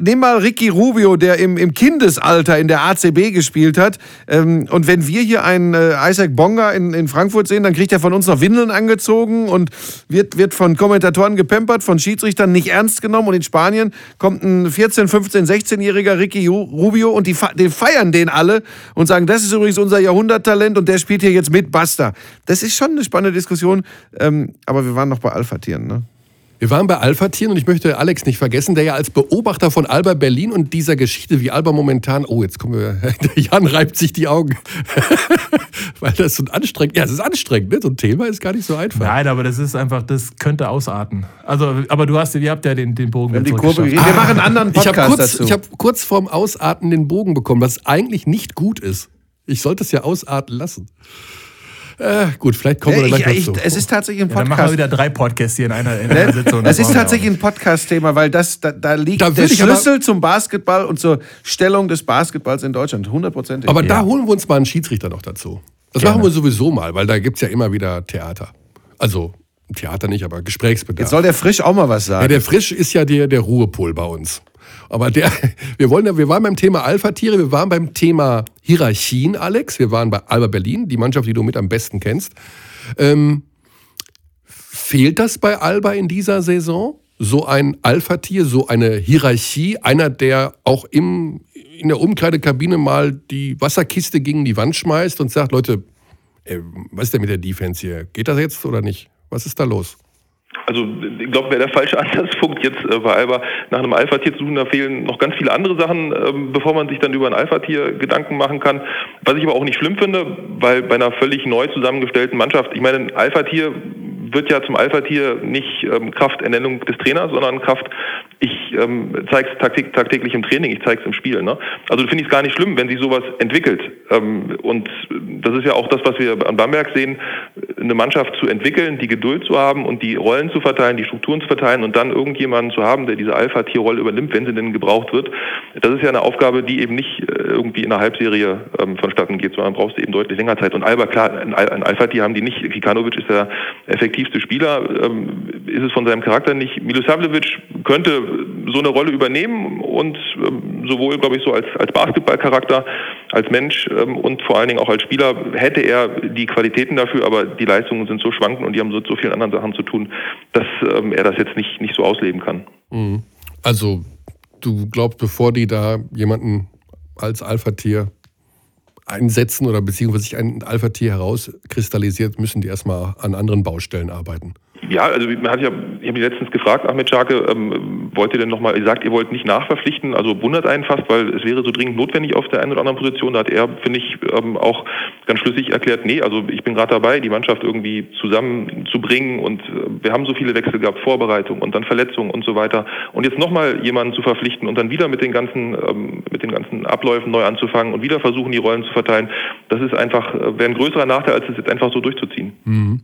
nimm mal Ricky Rubio, der im, im Kindesalter in der ACB gespielt hat. Ähm, und wenn wir hier einen äh, Isaac Bonga in, in Frankfurt sehen, dann kriegt er von uns noch Windeln angezogen und wird, wird von Kommentatoren gepempert, von Schiedsrichtern nicht ernst genommen. Und in Spanien kommt ein 14-, 15-, 16-jähriger Ricky Rubio und die, die feiern den alle und sagen, das ist übrigens unser Jahrhunderttalent und der spielt hier jetzt mit, basta. Das ist schon eine spannende Diskussion. Ähm, aber wir waren noch bei Alpha-Tieren, ne? Wir waren bei Alpha Tieren und ich möchte Alex nicht vergessen, der ja als Beobachter von Alba Berlin und dieser Geschichte, wie Alba momentan, oh, jetzt kommen wir, der Jan reibt sich die Augen, weil das so anstrengend, ja, es ist anstrengend, ne? so ein Thema ist gar nicht so einfach. Nein, aber das ist einfach, das könnte ausarten. Also, aber du hast, ihr habt ja den, den Bogen. Wir, die Kurve, wir machen einen anderen Podcast ich hab kurz, dazu. Ich habe kurz vorm Ausarten den Bogen bekommen, was eigentlich nicht gut ist. Ich sollte es ja ausarten lassen. Äh, gut, vielleicht kommen wir ja, gleich ich, dazu. Es ist tatsächlich ein Podcast. Ja, dann machen wir wieder drei Podcasts hier in einer, in einer Sitzung. Es ist tatsächlich ein Podcast-Thema, weil das, da, da liegt da der Schlüssel zum Basketball und zur Stellung des Basketballs in Deutschland. Hundertprozentig. Aber ja. da holen wir uns mal einen Schiedsrichter noch dazu. Das Gerne. machen wir sowieso mal, weil da gibt es ja immer wieder Theater. Also Theater nicht, aber Gesprächsbedarf. Jetzt soll der Frisch auch mal was sagen. Ja, der Frisch ist ja der, der Ruhepol bei uns. Aber der, wir, wollen, wir waren beim Thema Alpha-Tiere, wir waren beim Thema Hierarchien, Alex. Wir waren bei Alba Berlin, die Mannschaft, die du mit am besten kennst. Ähm, fehlt das bei Alba in dieser Saison? So ein Alpha-Tier, so eine Hierarchie, einer, der auch im, in der Umkleidekabine mal die Wasserkiste gegen die Wand schmeißt und sagt, Leute, ey, was ist denn mit der Defense hier? Geht das jetzt oder nicht? Was ist da los? Also ich glaube, wäre der falsche Ansatzpunkt jetzt äh, bei Alba nach einem Alpha-Tier zu suchen. Da fehlen noch ganz viele andere Sachen, äh, bevor man sich dann über ein Alpha-Tier Gedanken machen kann. Was ich aber auch nicht schlimm finde, weil bei einer völlig neu zusammengestellten Mannschaft, ich meine, ein Alpha-Tier wird ja zum Alpha-Tier nicht ähm, Kraft Ernennung des Trainers, sondern Kraft, ich ähm, zeige es tagtäglich, tagtäglich im Training, ich zeige es im Spiel. Ne? Also finde ich es gar nicht schlimm, wenn sich sowas entwickelt. Ähm, und das ist ja auch das, was wir an Bamberg sehen, eine Mannschaft zu entwickeln, die Geduld zu haben und die Rollen zu verteilen, die Strukturen zu verteilen und dann irgendjemanden zu haben, der diese Alpha-Tier-Rolle übernimmt, wenn sie denn gebraucht wird. Das ist ja eine Aufgabe, die eben nicht äh, irgendwie in einer Halbserie ähm, vonstatten geht, sondern brauchst du eben deutlich länger Zeit. Und Alba, klar, ein, ein Alpha-Tier haben die nicht. Kikanovic ist der effektivste Spieler. Ähm, ist es von seinem Charakter nicht. Milosavljevic könnte so eine Rolle übernehmen und ähm, sowohl, glaube ich, so als, als Basketballcharakter, als Mensch ähm, und vor allen Dingen auch als Spieler hätte er die Qualitäten dafür, aber die Leistungen sind so schwankend und die haben so, so vielen anderen Sachen zu tun, dass ähm, er das jetzt nicht, nicht so ausleben kann. Mhm. Also du glaubst, bevor die da jemanden als Alpha-Tier einsetzen oder beziehungsweise sich ein Alpha-Tier herauskristallisiert, müssen die erstmal an anderen Baustellen arbeiten. Ja, also man hat ja, ich habe mich letztens gefragt, Ahmed Schake, ähm, wollt ihr denn nochmal, ihr sagt, ihr wollt nicht nachverpflichten, also wundert einen fast, weil es wäre so dringend notwendig auf der einen oder anderen Position. Da hat er, finde ich, ähm, auch ganz schlüssig erklärt, nee, also ich bin gerade dabei, die Mannschaft irgendwie zusammenzubringen und äh, wir haben so viele Wechsel gehabt, Vorbereitung und dann Verletzungen und so weiter. Und jetzt nochmal jemanden zu verpflichten und dann wieder mit den ganzen, ähm, mit den ganzen Abläufen neu anzufangen und wieder versuchen, die Rollen zu verteilen, das ist einfach, äh, wäre ein größerer Nachteil, als es jetzt einfach so durchzuziehen. Mhm.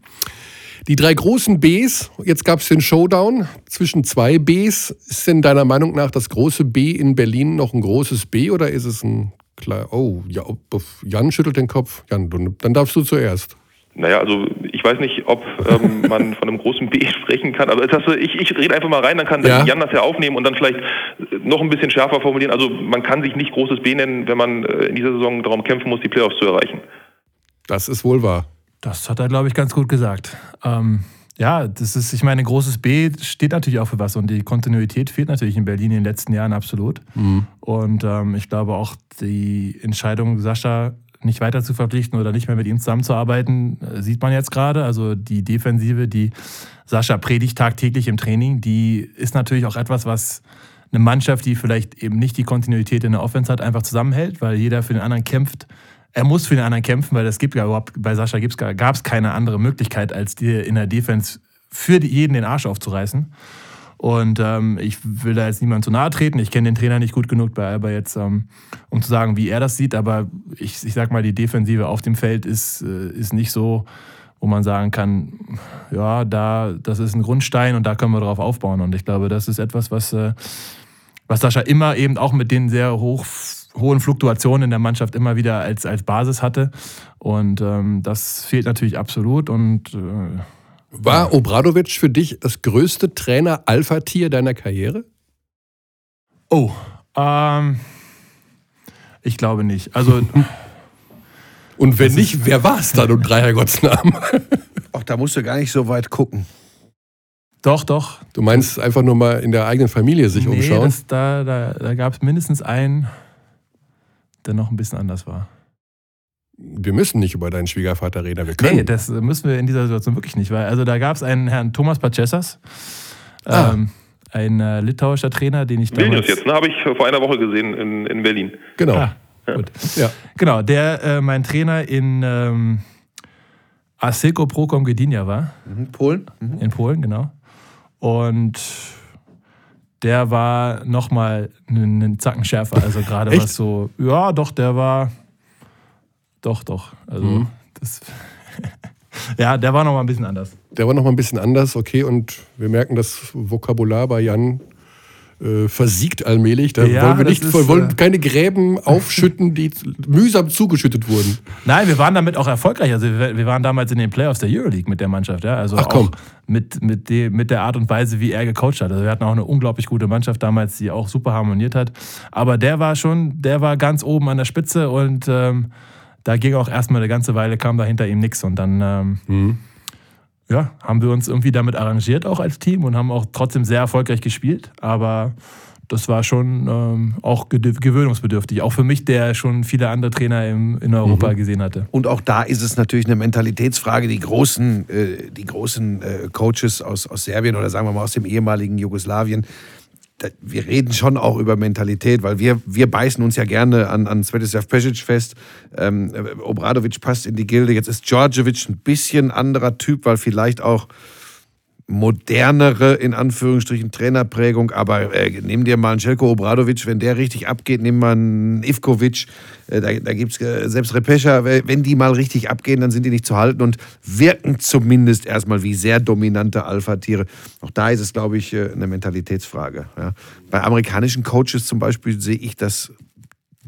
Die drei großen Bs, jetzt gab es den Showdown zwischen zwei Bs. Ist denn deiner Meinung nach das große B in Berlin noch ein großes B oder ist es ein klar? Oh, ja, Jan schüttelt den Kopf. Jan, dann darfst du zuerst. Naja, also ich weiß nicht, ob ähm, man von einem großen B sprechen kann. Also das, ich, ich rede einfach mal rein, dann kann ja. Jan das ja aufnehmen und dann vielleicht noch ein bisschen schärfer formulieren. Also man kann sich nicht großes B nennen, wenn man äh, in dieser Saison darum kämpfen muss, die Playoffs zu erreichen. Das ist wohl wahr. Das hat er, glaube ich, ganz gut gesagt. Ähm, ja, das ist, ich meine, großes B steht natürlich auch für was und die Kontinuität fehlt natürlich in Berlin in den letzten Jahren absolut. Mhm. Und ähm, ich glaube auch die Entscheidung, Sascha nicht weiter zu verpflichten oder nicht mehr mit ihm zusammenzuarbeiten, äh, sieht man jetzt gerade. Also die Defensive, die Sascha predigt tagtäglich im Training, die ist natürlich auch etwas, was eine Mannschaft, die vielleicht eben nicht die Kontinuität in der Offense hat, einfach zusammenhält, weil jeder für den anderen kämpft er muss für den anderen kämpfen, weil es gibt ja überhaupt, bei Sascha gab es keine andere Möglichkeit, als dir in der Defense für jeden den Arsch aufzureißen. Und ähm, ich will da jetzt niemand zu nahe treten. Ich kenne den Trainer nicht gut genug bei Alba jetzt, ähm, um zu sagen, wie er das sieht. Aber ich, ich sag mal, die Defensive auf dem Feld ist, äh, ist nicht so, wo man sagen kann, ja, da, das ist ein Grundstein und da können wir drauf aufbauen. Und ich glaube, das ist etwas, was, äh, was Sascha immer eben auch mit den sehr hoch hohen Fluktuationen in der Mannschaft immer wieder als, als Basis hatte. Und ähm, das fehlt natürlich absolut. Und, äh, War Obradovic für dich das größte Trainer-Alpha-Tier deiner Karriere? Oh, ähm, ich glaube nicht. Also. Und wenn nicht, wer war es dann um drei Herrgottsnamen? Ach, da musst du gar nicht so weit gucken. Doch, doch. Du meinst einfach nur mal in der eigenen Familie sich nee, umschauen? Das, da da, da gab es mindestens einen, der noch ein bisschen anders war. Wir müssen nicht über deinen Schwiegervater reden, wir können. Nee, das müssen wir in dieser Situation wirklich nicht, weil also da gab es einen Herrn Thomas Pachessas, ah. ähm, ein äh, litauischer Trainer, den ich damals... Vilnius jetzt, ne? Habe ich vor einer Woche gesehen in, in Berlin. Genau. Ah, ja. Gut. Ja. Genau, der äh, mein Trainer in ähm, Aseco Procom Gdynia war. Mhm, Polen. Mhm. In Polen, genau. Und der war nochmal einen Zacken schärfer. Also gerade was so, ja, doch, der war, doch, doch. Also mhm. das, ja, der war nochmal ein bisschen anders. Der war nochmal ein bisschen anders, okay. Und wir merken, das Vokabular bei Jan äh, versiegt allmählich. Da ja, wollen wir nicht, ist, wollen äh, keine Gräben aufschütten, die mühsam zugeschüttet wurden. Nein, wir waren damit auch erfolgreich. Also wir, wir waren damals in den Playoffs der Euroleague mit der Mannschaft. Ja? Also Ach, komm. mit, mit, de, mit der Art und Weise, wie er gecoacht hat. Also wir hatten auch eine unglaublich gute Mannschaft damals, die auch super harmoniert hat. Aber der war schon, der war ganz oben an der Spitze und ähm, da ging auch erstmal eine ganze Weile, kam da hinter ihm nichts. Und dann ähm, mhm ja, haben wir uns irgendwie damit arrangiert, auch als Team und haben auch trotzdem sehr erfolgreich gespielt. Aber das war schon ähm, auch gewöhnungsbedürftig. Auch für mich, der schon viele andere Trainer im, in Europa mhm. gesehen hatte. Und auch da ist es natürlich eine Mentalitätsfrage. Die großen, äh, die großen äh, Coaches aus, aus Serbien oder sagen wir mal aus dem ehemaligen Jugoslawien, wir reden schon auch über Mentalität, weil wir, wir beißen uns ja gerne an, an Svetislav Pesic fest. Ähm, Obradovic passt in die Gilde. Jetzt ist Djordjevic ein bisschen anderer Typ, weil vielleicht auch modernere, in Anführungsstrichen, Trainerprägung. Aber äh, nimm dir mal einen Celko Obradovic, wenn der richtig abgeht, nimm mal einen Ivkovic. Äh, da da gibt es äh, selbst Repescha, wenn die mal richtig abgehen, dann sind die nicht zu halten und wirken zumindest erstmal wie sehr dominante Alpha-Tiere. Auch da ist es, glaube ich, äh, eine Mentalitätsfrage. Ja. Bei amerikanischen Coaches zum Beispiel sehe ich das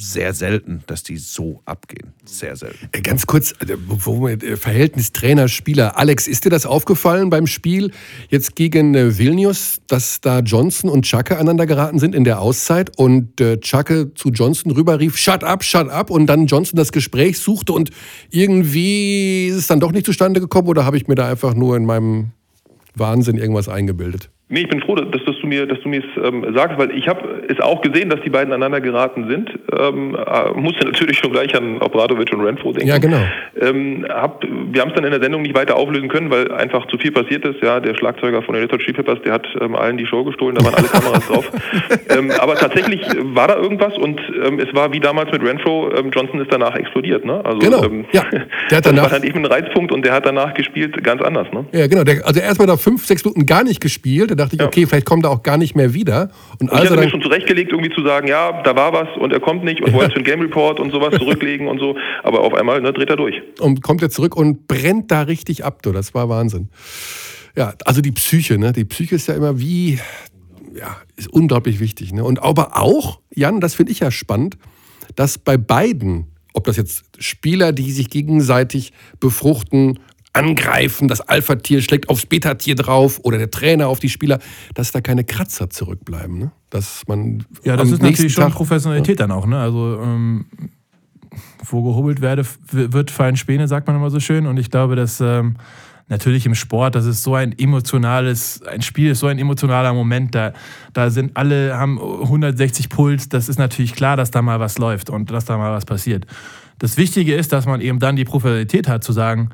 sehr selten, dass die so abgehen. Sehr selten. Äh, ganz kurz, äh, äh, Verhältnis Trainer-Spieler. Alex, ist dir das aufgefallen beim Spiel jetzt gegen Vilnius, dass da Johnson und Chaka aneinander geraten sind in der Auszeit und Chaka zu Johnson rüberrief, shut up, shut up und dann Johnson das Gespräch suchte und irgendwie ist es dann doch nicht zustande gekommen oder habe ich mir da einfach nur in meinem Wahnsinn irgendwas eingebildet? Nee, ich bin froh, dass, dass du mir, dass du mir es ähm, sagst, weil ich habe es auch gesehen, dass die beiden aneinander geraten sind. Ähm, äh, musste natürlich schon gleich an Obradovic und Renfro denken. Ja, genau. Ähm, hab, wir haben es dann in der Sendung nicht weiter auflösen können, weil einfach zu viel passiert ist. Ja, der Schlagzeuger von den Red Hot Chili Peppers, der hat ähm, allen die Show gestohlen, da waren alle Kameras drauf. Ähm, aber tatsächlich war da irgendwas und ähm, es war wie damals mit Renfro, ähm, Johnson ist danach explodiert. Ne? Also, genau. ja. Der hat danach, das war dann eben ein Reizpunkt und der hat danach gespielt ganz anders. Ne? Ja, genau. Der, also erstmal da fünf, sechs Minuten gar nicht gespielt dachte ich, okay, vielleicht kommt er auch gar nicht mehr wieder. Und, und also ich hatte mir schon zurechtgelegt, irgendwie zu sagen, ja, da war was und er kommt nicht und wollte den Game Report und sowas zurücklegen und so. Aber auf einmal ne, dreht er durch. Und kommt er zurück und brennt da richtig ab, du. Das war Wahnsinn. Ja, also die Psyche, ne? Die Psyche ist ja immer wie, ja, ist unglaublich wichtig. Ne? Und aber auch, Jan, das finde ich ja spannend, dass bei beiden, ob das jetzt Spieler, die sich gegenseitig befruchten angreifen, das Alpha-Tier schlägt aufs Beta-Tier drauf oder der Trainer auf die Spieler, dass da keine Kratzer zurückbleiben. Ne? Dass man ja, das ist natürlich schon Tag, Professionalität ja. dann auch. Ne? Also ähm, wo gehobelt werde, wird fallen Späne, sagt man immer so schön. Und ich glaube, dass ähm, natürlich im Sport, das ist so ein emotionales, ein Spiel ist so ein emotionaler Moment. Da, da sind alle, haben 160 Puls. Das ist natürlich klar, dass da mal was läuft und dass da mal was passiert. Das Wichtige ist, dass man eben dann die Professionalität hat, zu sagen,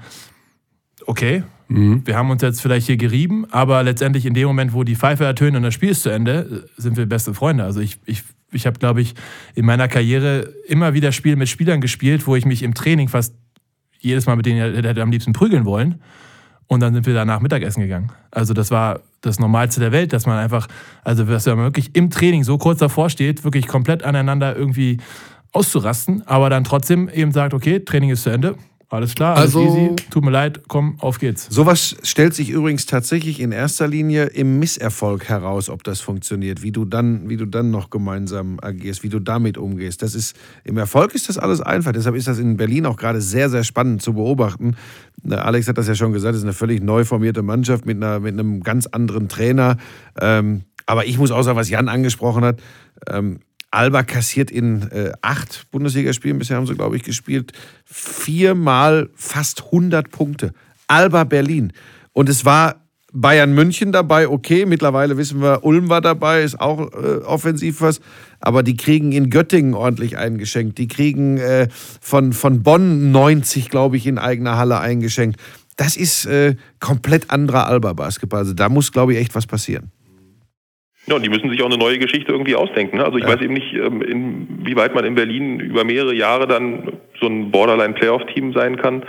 okay, mhm. wir haben uns jetzt vielleicht hier gerieben, aber letztendlich in dem Moment, wo die Pfeife ertönt und das Spiel ist zu Ende, sind wir beste Freunde. Also ich, ich, ich habe, glaube ich, in meiner Karriere immer wieder Spiele mit Spielern gespielt, wo ich mich im Training fast jedes Mal mit denen hätte am liebsten prügeln wollen. Und dann sind wir danach Mittagessen gegangen. Also das war das Normalste der Welt, dass man einfach, also dass man wirklich im Training so kurz davor steht, wirklich komplett aneinander irgendwie auszurasten, aber dann trotzdem eben sagt, okay, Training ist zu Ende, alles klar, alles also, easy. Tut mir leid, komm, auf geht's. Sowas stellt sich übrigens tatsächlich in erster Linie im Misserfolg heraus, ob das funktioniert, wie du dann, wie du dann noch gemeinsam agierst, wie du damit umgehst. Das ist, im Erfolg ist das alles einfach. Deshalb ist das in Berlin auch gerade sehr, sehr spannend zu beobachten. Alex hat das ja schon gesagt, es ist eine völlig neu formierte Mannschaft mit, einer, mit einem ganz anderen Trainer. Ähm, aber ich muss auch sagen, was Jan angesprochen hat, ähm, Alba kassiert in äh, acht Bundesligaspielen, bisher haben sie, glaube ich, gespielt, viermal fast 100 Punkte. Alba Berlin. Und es war Bayern München dabei, okay, mittlerweile wissen wir, Ulm war dabei, ist auch äh, offensiv was, aber die kriegen in Göttingen ordentlich eingeschenkt. Die kriegen äh, von, von Bonn 90, glaube ich, in eigener Halle eingeschenkt. Das ist äh, komplett anderer Alba-Basketball. Also da muss, glaube ich, echt was passieren. Ja, und die müssen sich auch eine neue Geschichte irgendwie ausdenken. Ne? Also ich ja. weiß eben nicht, ähm, inwieweit man in Berlin über mehrere Jahre dann so ein Borderline-Playoff-Team sein kann.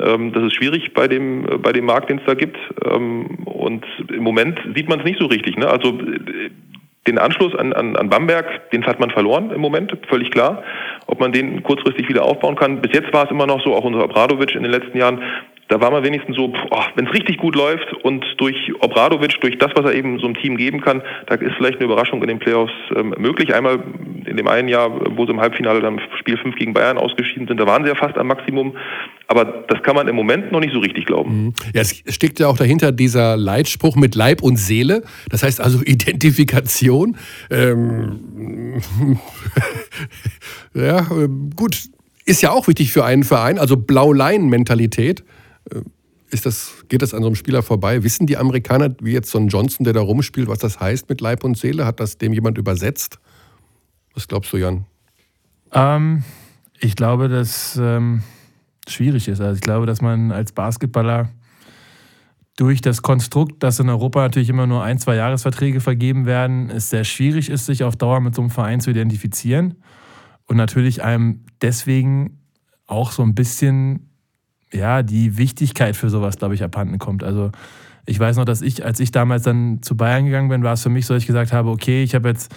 Ähm, das ist schwierig bei dem, äh, bei dem Markt, den es da gibt. Ähm, und im Moment sieht man es nicht so richtig. Ne? Also äh, den Anschluss an, an, an Bamberg, den hat man verloren im Moment, völlig klar. Ob man den kurzfristig wieder aufbauen kann. Bis jetzt war es immer noch so, auch unser Obradovic in den letzten Jahren, da war man wenigstens so, oh, wenn es richtig gut läuft und durch Obradovic, durch das, was er eben so einem Team geben kann, da ist vielleicht eine Überraschung in den Playoffs ähm, möglich. Einmal in dem einen Jahr, wo sie im Halbfinale dann Spiel 5 gegen Bayern ausgeschieden sind, da waren sie ja fast am Maximum. Aber das kann man im Moment noch nicht so richtig glauben. Mhm. Ja, es steckt ja auch dahinter dieser Leitspruch mit Leib und Seele. Das heißt also Identifikation. Ähm, ja, ähm, gut. Ist ja auch wichtig für einen Verein, also Blaulein-Mentalität. Äh, ist das, geht das an so einem Spieler vorbei? Wissen die Amerikaner, wie jetzt so ein Johnson, der da rumspielt, was das heißt mit Leib und Seele? Hat das dem jemand übersetzt? Was glaubst du, Jan? Ähm, ich glaube, dass ähm, schwierig ist. Also ich glaube, dass man als Basketballer durch das Konstrukt, dass in Europa natürlich immer nur ein, zwei Jahresverträge vergeben werden, es sehr schwierig ist, sich auf Dauer mit so einem Verein zu identifizieren. Und natürlich einem deswegen auch so ein bisschen ja, die Wichtigkeit für sowas, glaube ich, abhanden kommt. Also ich weiß noch, dass ich, als ich damals dann zu Bayern gegangen bin, war es für mich so, dass ich gesagt habe, okay, ich habe jetzt,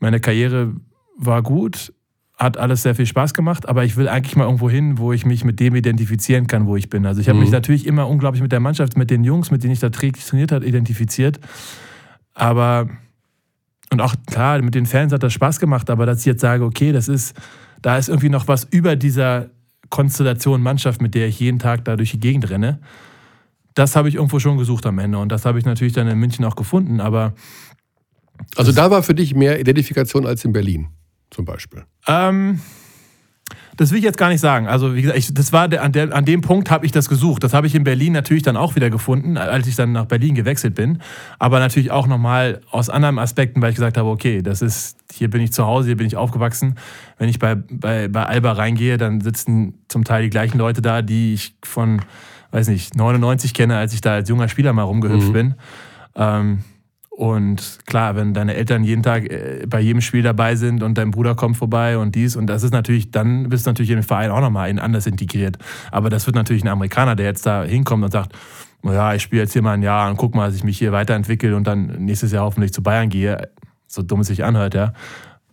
meine Karriere war gut, hat alles sehr viel Spaß gemacht, aber ich will eigentlich mal irgendwo hin, wo ich mich mit dem identifizieren kann, wo ich bin. Also ich habe mhm. mich natürlich immer unglaublich mit der Mannschaft, mit den Jungs, mit denen ich da trainiert habe, identifiziert. Aber, und auch klar, mit den Fans hat das Spaß gemacht, aber dass ich jetzt sage, okay, das ist, da ist irgendwie noch was über dieser Konstellation Mannschaft, mit der ich jeden Tag da durch die Gegend renne. Das habe ich irgendwo schon gesucht am Ende und das habe ich natürlich dann in München auch gefunden, aber. Also da war für dich mehr Identifikation als in Berlin zum Beispiel? Ähm, das will ich jetzt gar nicht sagen. Also, wie gesagt, ich, das war der, an, der, an dem Punkt habe ich das gesucht. Das habe ich in Berlin natürlich dann auch wieder gefunden, als ich dann nach Berlin gewechselt bin. Aber natürlich auch nochmal aus anderen Aspekten, weil ich gesagt habe, okay, das ist, hier bin ich zu Hause, hier bin ich aufgewachsen. Wenn ich bei, bei, bei Alba reingehe, dann sitzen zum Teil die gleichen Leute da, die ich von, weiß nicht, 99 kenne, als ich da als junger Spieler mal rumgehüpft mhm. bin. Ähm, und klar, wenn deine Eltern jeden Tag äh, bei jedem Spiel dabei sind und dein Bruder kommt vorbei und dies und das ist natürlich, dann bist du natürlich im Verein auch nochmal anders integriert. Aber das wird natürlich ein Amerikaner, der jetzt da hinkommt und sagt, ja, ich spiele jetzt hier mal ein Jahr und guck mal, dass ich mich hier weiterentwickle und dann nächstes Jahr hoffentlich zu Bayern gehe. So dumm es sich anhört, ja.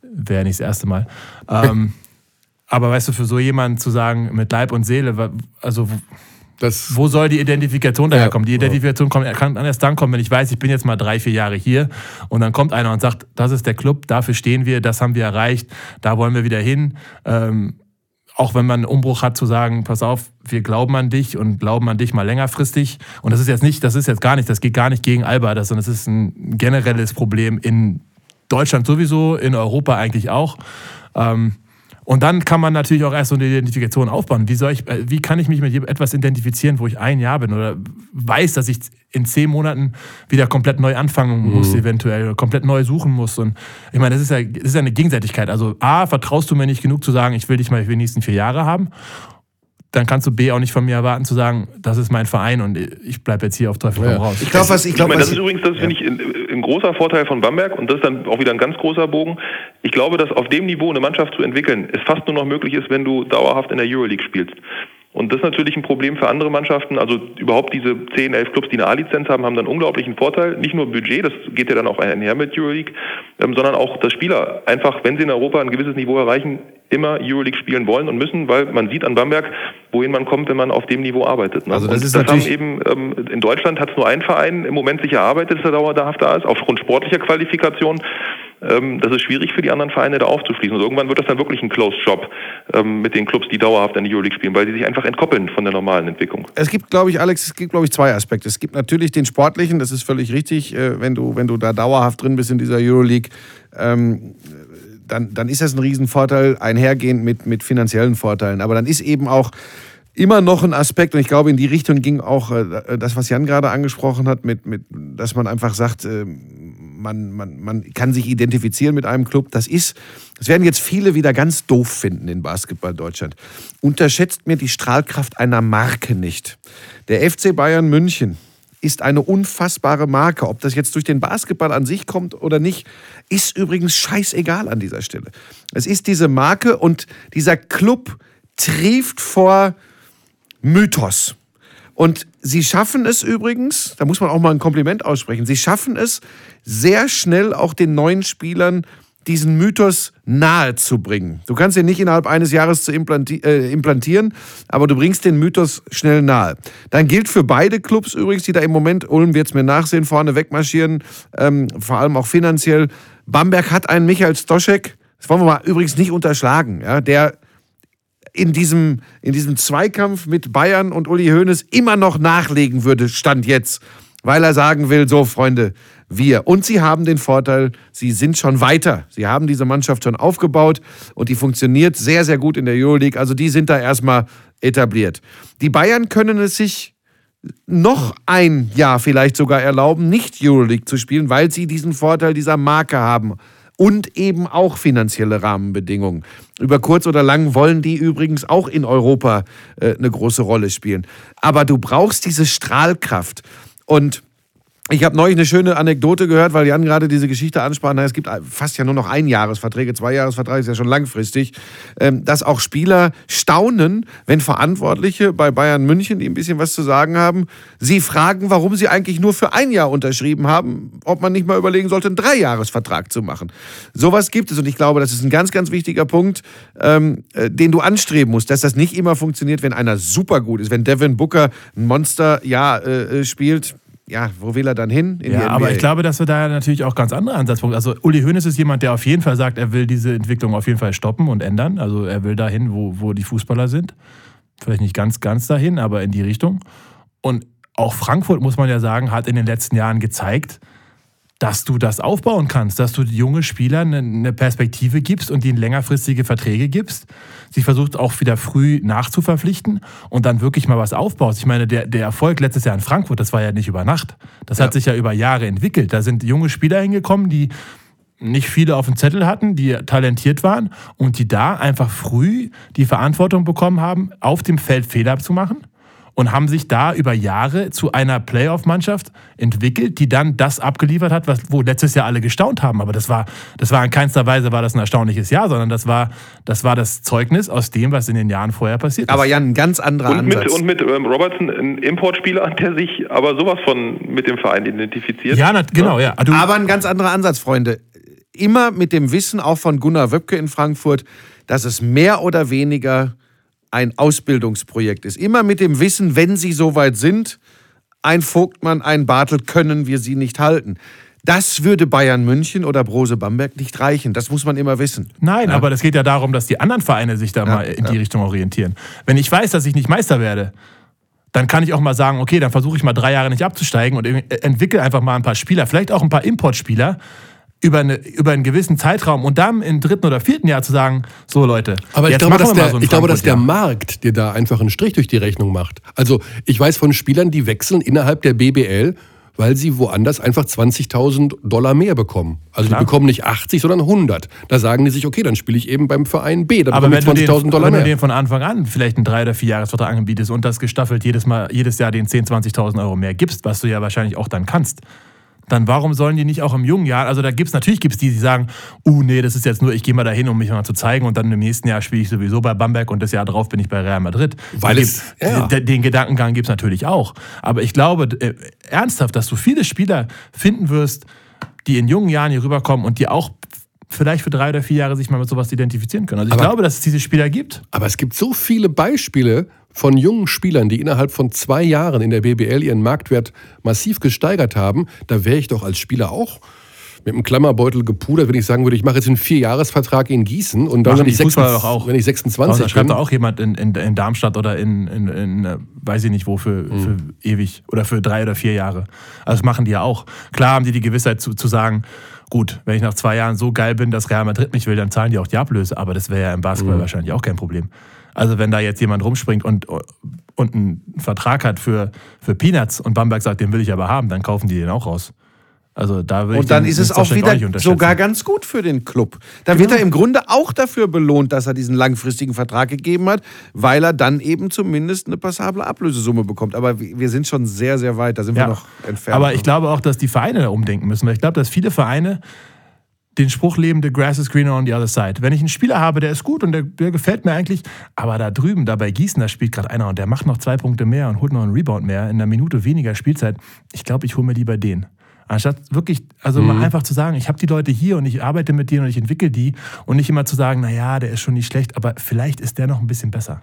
Wäre nicht das erste Mal. ähm, aber weißt du, für so jemanden zu sagen, mit Leib und Seele, also das Wo soll die Identifikation daher kommen? Die Identifikation kommt, kann erst dann kommen, wenn ich weiß, ich bin jetzt mal drei, vier Jahre hier und dann kommt einer und sagt, das ist der Club, dafür stehen wir, das haben wir erreicht, da wollen wir wieder hin. Ähm, auch wenn man einen Umbruch hat, zu sagen, pass auf, wir glauben an dich und glauben an dich mal längerfristig. Und das ist jetzt nicht, das ist jetzt gar nicht, das geht gar nicht gegen Alba, das, sondern es ist ein generelles Problem in Deutschland sowieso, in Europa eigentlich auch. Ähm, und dann kann man natürlich auch erst so eine Identifikation aufbauen. Wie, soll ich, äh, wie kann ich mich mit etwas identifizieren, wo ich ein Jahr bin oder weiß, dass ich in zehn Monaten wieder komplett neu anfangen muss, mhm. eventuell, oder komplett neu suchen muss. Und ich meine, das ist, ja, das ist ja eine Gegenseitigkeit. Also A, vertraust du mir nicht genug zu sagen, ich will dich mal für die nächsten vier Jahre haben dann kannst du B auch nicht von mir erwarten zu sagen, das ist mein Verein und ich bleibe jetzt hier auf Teufel komm ja. raus. Ich glaube, was ich glaube, das ist übrigens, das ja. finde ich ein, großer Vorteil von Bamberg und das ist dann auch wieder ein ganz großer Bogen. Ich glaube, dass auf dem Niveau eine Mannschaft zu entwickeln, es fast nur noch möglich ist, wenn du dauerhaft in der Euroleague spielst. Und das ist natürlich ein Problem für andere Mannschaften. Also überhaupt diese 10, 11 Clubs, die eine A-Lizenz haben, haben dann unglaublichen Vorteil. Nicht nur Budget, das geht ja dann auch einher mit Euroleague, ähm, sondern auch, dass Spieler einfach, wenn sie in Europa ein gewisses Niveau erreichen, immer Euroleague spielen wollen und müssen, weil man sieht an Bamberg, wohin man kommt, wenn man auf dem Niveau arbeitet. Ne? Also das und ist das haben eben ähm, in Deutschland hat es nur ein Verein im Moment sich erarbeitet, dass er dauerhaft da ist, aufgrund sportlicher Qualifikation. Ähm, das ist schwierig für die anderen Vereine da aufzuschließen. Und irgendwann wird das dann wirklich ein Closed Shop ähm, mit den Clubs, die dauerhaft in die Euroleague spielen, weil sie sich einfach entkoppeln von der normalen Entwicklung. Es gibt, glaube ich, Alex, es gibt, glaube ich, zwei Aspekte. Es gibt natürlich den sportlichen, das ist völlig richtig, äh, wenn du, wenn du da dauerhaft drin bist in dieser Euroleague. Ähm, dann, dann ist das ein Riesenvorteil, einhergehend mit, mit finanziellen Vorteilen. Aber dann ist eben auch immer noch ein Aspekt, und ich glaube, in die Richtung ging auch äh, das, was Jan gerade angesprochen hat, mit, mit, dass man einfach sagt, äh, man, man, man kann sich identifizieren mit einem Club. Das ist, das werden jetzt viele wieder ganz doof finden in Basketball Deutschland. Unterschätzt mir die Strahlkraft einer Marke nicht. Der FC Bayern München ist eine unfassbare Marke. Ob das jetzt durch den Basketball an sich kommt oder nicht, ist übrigens scheißegal an dieser Stelle. Es ist diese Marke und dieser Club trieft vor Mythos. Und sie schaffen es übrigens, da muss man auch mal ein Kompliment aussprechen, sie schaffen es sehr schnell auch den neuen Spielern diesen Mythos nahe zu bringen. Du kannst ihn nicht innerhalb eines Jahres zu implanti äh, implantieren, aber du bringst den Mythos schnell nahe. Dann gilt für beide Clubs übrigens, die da im Moment, Ulm wird es mir nachsehen, vorne wegmarschieren, ähm, vor allem auch finanziell. Bamberg hat einen Michael Stoschek, das wollen wir mal übrigens nicht unterschlagen, ja, der in diesem, in diesem Zweikampf mit Bayern und Uli Hoeneß immer noch nachlegen würde, stand jetzt, weil er sagen will, so Freunde, wir. Und sie haben den Vorteil, sie sind schon weiter. Sie haben diese Mannschaft schon aufgebaut und die funktioniert sehr, sehr gut in der Euroleague. Also die sind da erstmal etabliert. Die Bayern können es sich noch ein Jahr vielleicht sogar erlauben, nicht Euroleague zu spielen, weil sie diesen Vorteil dieser Marke haben und eben auch finanzielle Rahmenbedingungen. Über kurz oder lang wollen die übrigens auch in Europa äh, eine große Rolle spielen. Aber du brauchst diese Strahlkraft. Und ich habe neulich eine schöne Anekdote gehört, weil Jan gerade diese Geschichte ansprach. Es gibt fast ja nur noch Einjahresverträge, Zweijahresverträge ist ja schon langfristig, ähm, dass auch Spieler staunen, wenn Verantwortliche bei Bayern München, die ein bisschen was zu sagen haben, sie fragen, warum sie eigentlich nur für ein Jahr unterschrieben haben, ob man nicht mal überlegen sollte, einen Dreijahresvertrag zu machen. Sowas gibt es und ich glaube, das ist ein ganz, ganz wichtiger Punkt, ähm, äh, den du anstreben musst, dass das nicht immer funktioniert, wenn einer super gut ist, wenn Devin Booker ein Monsterjahr äh, äh spielt ja, wo will er dann hin? ja, aber ich glaube, dass wir da natürlich auch ganz andere Ansatzpunkte. Also Uli Hoeneß ist jemand, der auf jeden Fall sagt, er will diese Entwicklung auf jeden Fall stoppen und ändern. Also er will dahin, wo, wo die Fußballer sind. Vielleicht nicht ganz, ganz dahin, aber in die Richtung. Und auch Frankfurt, muss man ja sagen, hat in den letzten Jahren gezeigt, dass du das aufbauen kannst, dass du junge Spielern eine Perspektive gibst und ihnen längerfristige Verträge gibst. Sie versucht auch wieder früh nachzuverpflichten und dann wirklich mal was aufbaust. Ich meine, der, der Erfolg letztes Jahr in Frankfurt, das war ja nicht über Nacht. Das ja. hat sich ja über Jahre entwickelt. Da sind junge Spieler hingekommen, die nicht viele auf dem Zettel hatten, die talentiert waren und die da einfach früh die Verantwortung bekommen haben, auf dem Feld Fehler zu machen und haben sich da über Jahre zu einer Playoff-Mannschaft entwickelt, die dann das abgeliefert hat, was, wo letztes Jahr alle gestaunt haben. Aber das war, das war in keinster Weise war das ein erstaunliches Jahr, sondern das war, das war das Zeugnis aus dem, was in den Jahren vorher passiert ist. Aber Jan, ein ganz anderer und Ansatz. Mit, und mit ähm, Robertson, ein Importspieler, der sich aber sowas von mit dem Verein identifiziert. Ja, genau, ja. Du aber ein ganz anderer Ansatz, Freunde. Immer mit dem Wissen auch von Gunnar Wöbke in Frankfurt, dass es mehr oder weniger ein Ausbildungsprojekt ist. Immer mit dem Wissen, wenn sie soweit sind, ein Vogtmann, ein Bartel können wir sie nicht halten. Das würde Bayern München oder Brose Bamberg nicht reichen. Das muss man immer wissen. Nein, ja. aber das geht ja darum, dass die anderen Vereine sich da ja, mal in ja. die Richtung orientieren. Wenn ich weiß, dass ich nicht Meister werde, dann kann ich auch mal sagen, okay, dann versuche ich mal drei Jahre nicht abzusteigen und entwickle einfach mal ein paar Spieler, vielleicht auch ein paar Importspieler, über, eine, über einen gewissen Zeitraum und dann im dritten oder vierten Jahr zu sagen, so Leute, aber ich glaube, dass der, so ich glaube, dass der Markt dir da einfach einen Strich durch die Rechnung macht. Also ich weiß von Spielern, die wechseln innerhalb der BBL, weil sie woanders einfach 20.000 Dollar mehr bekommen. Also Klar. die bekommen nicht 80, sondern 100. Da sagen die sich, okay, dann spiele ich eben beim Verein B, da Aber wenn 20.000 Dollar mehr. Wenn du den von Anfang an vielleicht einen drei oder vier Jahresvertrag anbietest und das gestaffelt jedes Mal jedes Jahr den 10, 20.000 Euro mehr gibst, was du ja wahrscheinlich auch dann kannst, dann warum sollen die nicht auch im jungen Jahr, also da gibt es natürlich gibt's die, die sagen, uh nee, das ist jetzt nur, ich gehe mal dahin, um mich mal zu zeigen und dann im nächsten Jahr spiele ich sowieso bei Bamberg und das Jahr drauf bin ich bei Real Madrid. Weil es, ja. den, den Gedankengang gibt es natürlich auch. Aber ich glaube äh, ernsthaft, dass du viele Spieler finden wirst, die in jungen Jahren hier rüberkommen und die auch vielleicht für drei oder vier Jahre sich mal mit sowas identifizieren können. Also ich aber, glaube, dass es diese Spieler gibt. Aber es gibt so viele Beispiele, von jungen Spielern, die innerhalb von zwei Jahren in der BBL ihren Marktwert massiv gesteigert haben, da wäre ich doch als Spieler auch mit einem Klammerbeutel gepudert, wenn ich sagen würde, ich mache jetzt einen Vierjahresvertrag in Gießen und dann, wenn ich, 26, auch. wenn ich 26 bin. schreibt da auch jemand in, in, in, Darmstadt oder in, in, in, äh, weiß ich nicht wo, für, mhm. für ewig oder für drei oder vier Jahre. Also das machen die ja auch. Klar haben die die Gewissheit zu, zu sagen, gut, wenn ich nach zwei Jahren so geil bin, dass Real Madrid mich will, dann zahlen die auch die Ablöse. Aber das wäre ja im Basketball mhm. wahrscheinlich auch kein Problem. Also wenn da jetzt jemand rumspringt und, und einen Vertrag hat für, für Peanuts und Bamberg sagt, den will ich aber haben, dann kaufen die den auch raus. Also da und dann ist es auch wieder auch sogar ganz gut für den Club. Da genau. wird er im Grunde auch dafür belohnt, dass er diesen langfristigen Vertrag gegeben hat, weil er dann eben zumindest eine passable Ablösesumme bekommt. Aber wir sind schon sehr, sehr weit, da sind ja. wir noch entfernt. Aber ich glaube auch, dass die Vereine da umdenken müssen. Ich glaube, dass viele Vereine den Spruch leben, the grass is greener on the other side. Wenn ich einen Spieler habe, der ist gut und der, der gefällt mir eigentlich, aber da drüben, da bei Gießen, da spielt gerade einer und der macht noch zwei Punkte mehr und holt noch einen Rebound mehr in einer Minute weniger Spielzeit. Ich glaube, ich hole mir lieber den. Anstatt wirklich, also mhm. mal einfach zu sagen, ich habe die Leute hier und ich arbeite mit denen und ich entwickle die und nicht immer zu sagen, naja, der ist schon nicht schlecht, aber vielleicht ist der noch ein bisschen besser.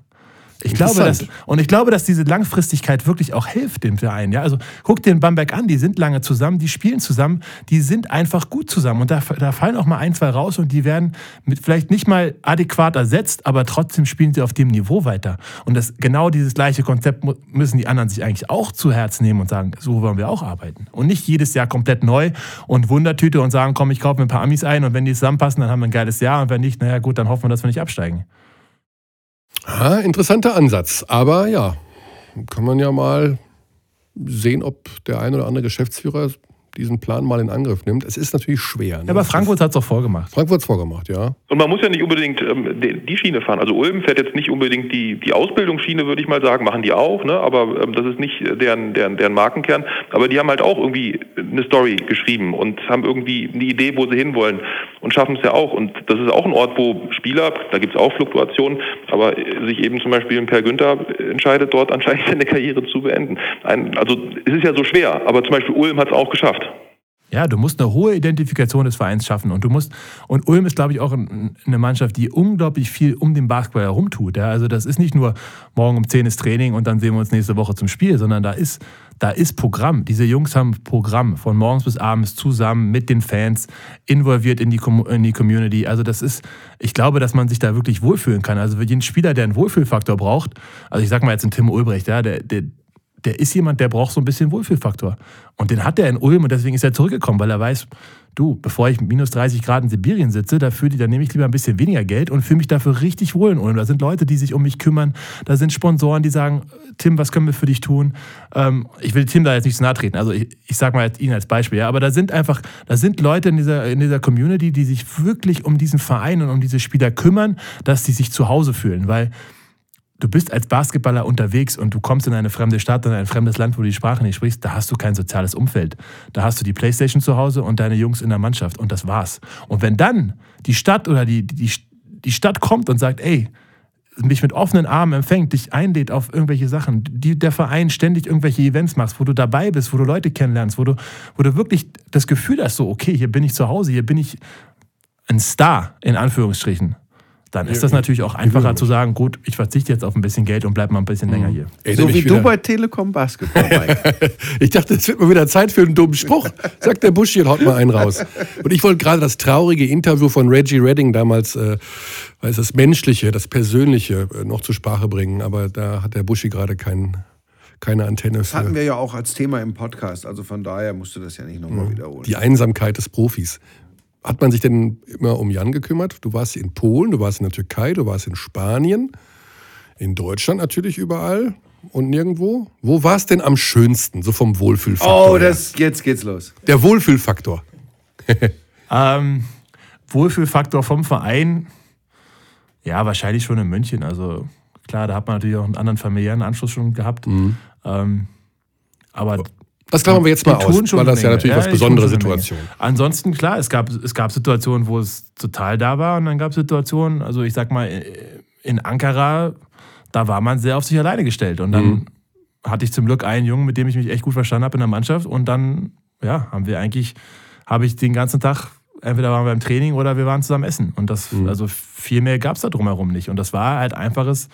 Ich glaube, dass, und ich glaube, dass diese Langfristigkeit wirklich auch hilft dem Verein. Ja? Also guck den Bamberg an, die sind lange zusammen, die spielen zusammen, die sind einfach gut zusammen. Und da, da fallen auch mal ein, zwei raus und die werden mit vielleicht nicht mal adäquat ersetzt, aber trotzdem spielen sie auf dem Niveau weiter. Und das, genau dieses gleiche Konzept müssen die anderen sich eigentlich auch zu Herzen nehmen und sagen, so wollen wir auch arbeiten. Und nicht jedes Jahr komplett neu und Wundertüte und sagen, komm, ich kaufe mir ein paar Amis ein und wenn die zusammenpassen, dann haben wir ein geiles Jahr und wenn nicht, naja gut, dann hoffen wir, dass wir nicht absteigen. Ah, interessanter Ansatz. Aber ja, kann man ja mal sehen, ob der ein oder andere Geschäftsführer diesen Plan mal in Angriff nimmt. Es ist natürlich schwer. Ne? Ja, aber Frankfurt hat es auch vorgemacht. Frankfurt hat es vorgemacht, ja. Und man muss ja nicht unbedingt ähm, die Schiene fahren. Also Ulm fährt jetzt nicht unbedingt die, die Ausbildungsschiene, würde ich mal sagen, machen die auch, ne? aber ähm, das ist nicht deren, deren, deren Markenkern. Aber die haben halt auch irgendwie eine Story geschrieben und haben irgendwie eine Idee, wo sie hinwollen und schaffen es ja auch. Und das ist auch ein Ort, wo Spieler, da gibt es auch Fluktuationen, aber sich eben zum Beispiel ein Per Günther entscheidet, dort anscheinend seine Karriere zu beenden. Ein, also es ist ja so schwer, aber zum Beispiel Ulm hat es auch geschafft. Ja, du musst eine hohe Identifikation des Vereins schaffen und du musst und Ulm ist glaube ich auch eine Mannschaft, die unglaublich viel um den Basketball herum tut. Ja, also das ist nicht nur morgen um 10 ist Training und dann sehen wir uns nächste Woche zum Spiel, sondern da ist da ist Programm. Diese Jungs haben Programm von morgens bis abends zusammen mit den Fans involviert in die, in die Community. Also das ist, ich glaube, dass man sich da wirklich wohlfühlen kann. Also für jeden Spieler, der einen Wohlfühlfaktor braucht, also ich sag mal jetzt einen Tim Ulbrecht, ja, der, der der ist jemand, der braucht so ein bisschen Wohlfühlfaktor. Und den hat er in Ulm und deswegen ist er zurückgekommen, weil er weiß, du, bevor ich minus 30 Grad in Sibirien sitze, da ich, dann nehme ich lieber ein bisschen weniger Geld und fühle mich dafür richtig wohl in Ulm. Da sind Leute, die sich um mich kümmern, da sind Sponsoren, die sagen, Tim, was können wir für dich tun? Ähm, ich will Tim da jetzt nicht zu nahe treten, also ich, ich sage mal ihn als Beispiel, ja, aber da sind einfach, da sind Leute in dieser, in dieser Community, die sich wirklich um diesen Verein und um diese Spieler kümmern, dass sie sich zu Hause fühlen, weil du bist als Basketballer unterwegs und du kommst in eine fremde Stadt, in ein fremdes Land, wo du die Sprache nicht sprichst, da hast du kein soziales Umfeld. Da hast du die Playstation zu Hause und deine Jungs in der Mannschaft und das war's. Und wenn dann die Stadt oder die, die, die Stadt kommt und sagt, ey, mich mit offenen Armen empfängt, dich einlädt auf irgendwelche Sachen, die der Verein ständig irgendwelche Events macht, wo du dabei bist, wo du Leute kennenlernst, wo du, wo du wirklich das Gefühl hast, so, okay, hier bin ich zu Hause, hier bin ich ein Star, in Anführungsstrichen dann ist das natürlich auch einfacher zu sagen, gut, ich verzichte jetzt auf ein bisschen Geld und bleibe mal ein bisschen länger hier. Ey, so wie du bei Telekom Basketball. ich dachte, es wird mal wieder Zeit für einen dummen Spruch. Sagt der Busch hier, haut mal einen raus. Und ich wollte gerade das traurige Interview von Reggie Redding damals, äh, weil das Menschliche, das Persönliche äh, noch zur Sprache bringen. Aber da hat der Buschi gerade keinen keine Antenne. Das hatten wir ja auch als Thema im Podcast, also von daher musst du das ja nicht nochmal wiederholen. Die Einsamkeit des Profis. Hat man sich denn immer um Jan gekümmert? Du warst in Polen, du warst in der Türkei, du warst in Spanien, in Deutschland natürlich überall und nirgendwo. Wo war es denn am schönsten, so vom Wohlfühlfaktor? Oh, das, jetzt geht's los. Der Wohlfühlfaktor. ähm, Wohlfühlfaktor vom Verein, ja, wahrscheinlich schon in München. Also klar, da hat man natürlich auch einen anderen familiären Anschluss schon gehabt. Mhm. Ähm, aber das klammern wir jetzt mal aus, weil das ja natürlich ja, was besondere Situation. Ansonsten, klar, es gab, es gab Situationen, wo es total da war und dann gab es Situationen, also ich sag mal, in Ankara, da war man sehr auf sich alleine gestellt und dann mhm. hatte ich zum Glück einen Jungen, mit dem ich mich echt gut verstanden habe in der Mannschaft und dann, ja, haben wir eigentlich, habe ich den ganzen Tag entweder waren wir im Training oder wir waren zusammen essen. Und das, mhm. also viel mehr gab es da drumherum nicht. Und das war halt einfaches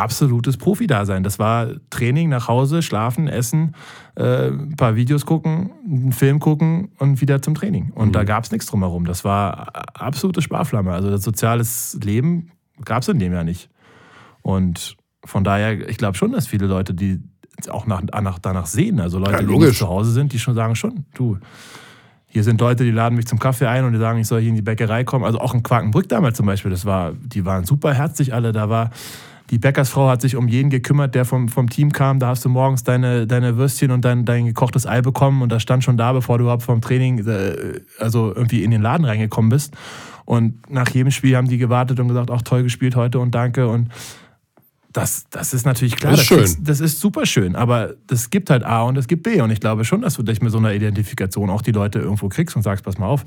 absolutes Profi-Dasein. Das war Training, nach Hause, schlafen, essen, äh, ein paar Videos gucken, einen Film gucken und wieder zum Training. Und mhm. da gab es nichts drumherum. Das war absolute Sparflamme. Also das soziales Leben gab es in dem ja nicht. Und von daher, ich glaube schon, dass viele Leute, die auch nach, nach, danach sehen, also Leute, ja, die zu Hause sind, die schon sagen schon, du, hier sind Leute, die laden mich zum Kaffee ein und die sagen, ich soll hier in die Bäckerei kommen. Also auch in Quakenbrück damals zum Beispiel, das war, die waren super herzlich alle. Da war die Bäckersfrau hat sich um jeden gekümmert, der vom, vom Team kam. Da hast du morgens deine, deine Würstchen und dein, dein gekochtes Ei bekommen und das stand schon da, bevor du überhaupt vom Training, äh, also irgendwie in den Laden reingekommen bist. Und nach jedem Spiel haben die gewartet und gesagt, auch toll gespielt heute und danke. Und das, das ist natürlich klar. Das ist, schön. Ist, das ist super schön. Aber das gibt halt A und es gibt B. Und ich glaube schon, dass du dich mit so einer Identifikation auch die Leute irgendwo kriegst und sagst, pass mal auf,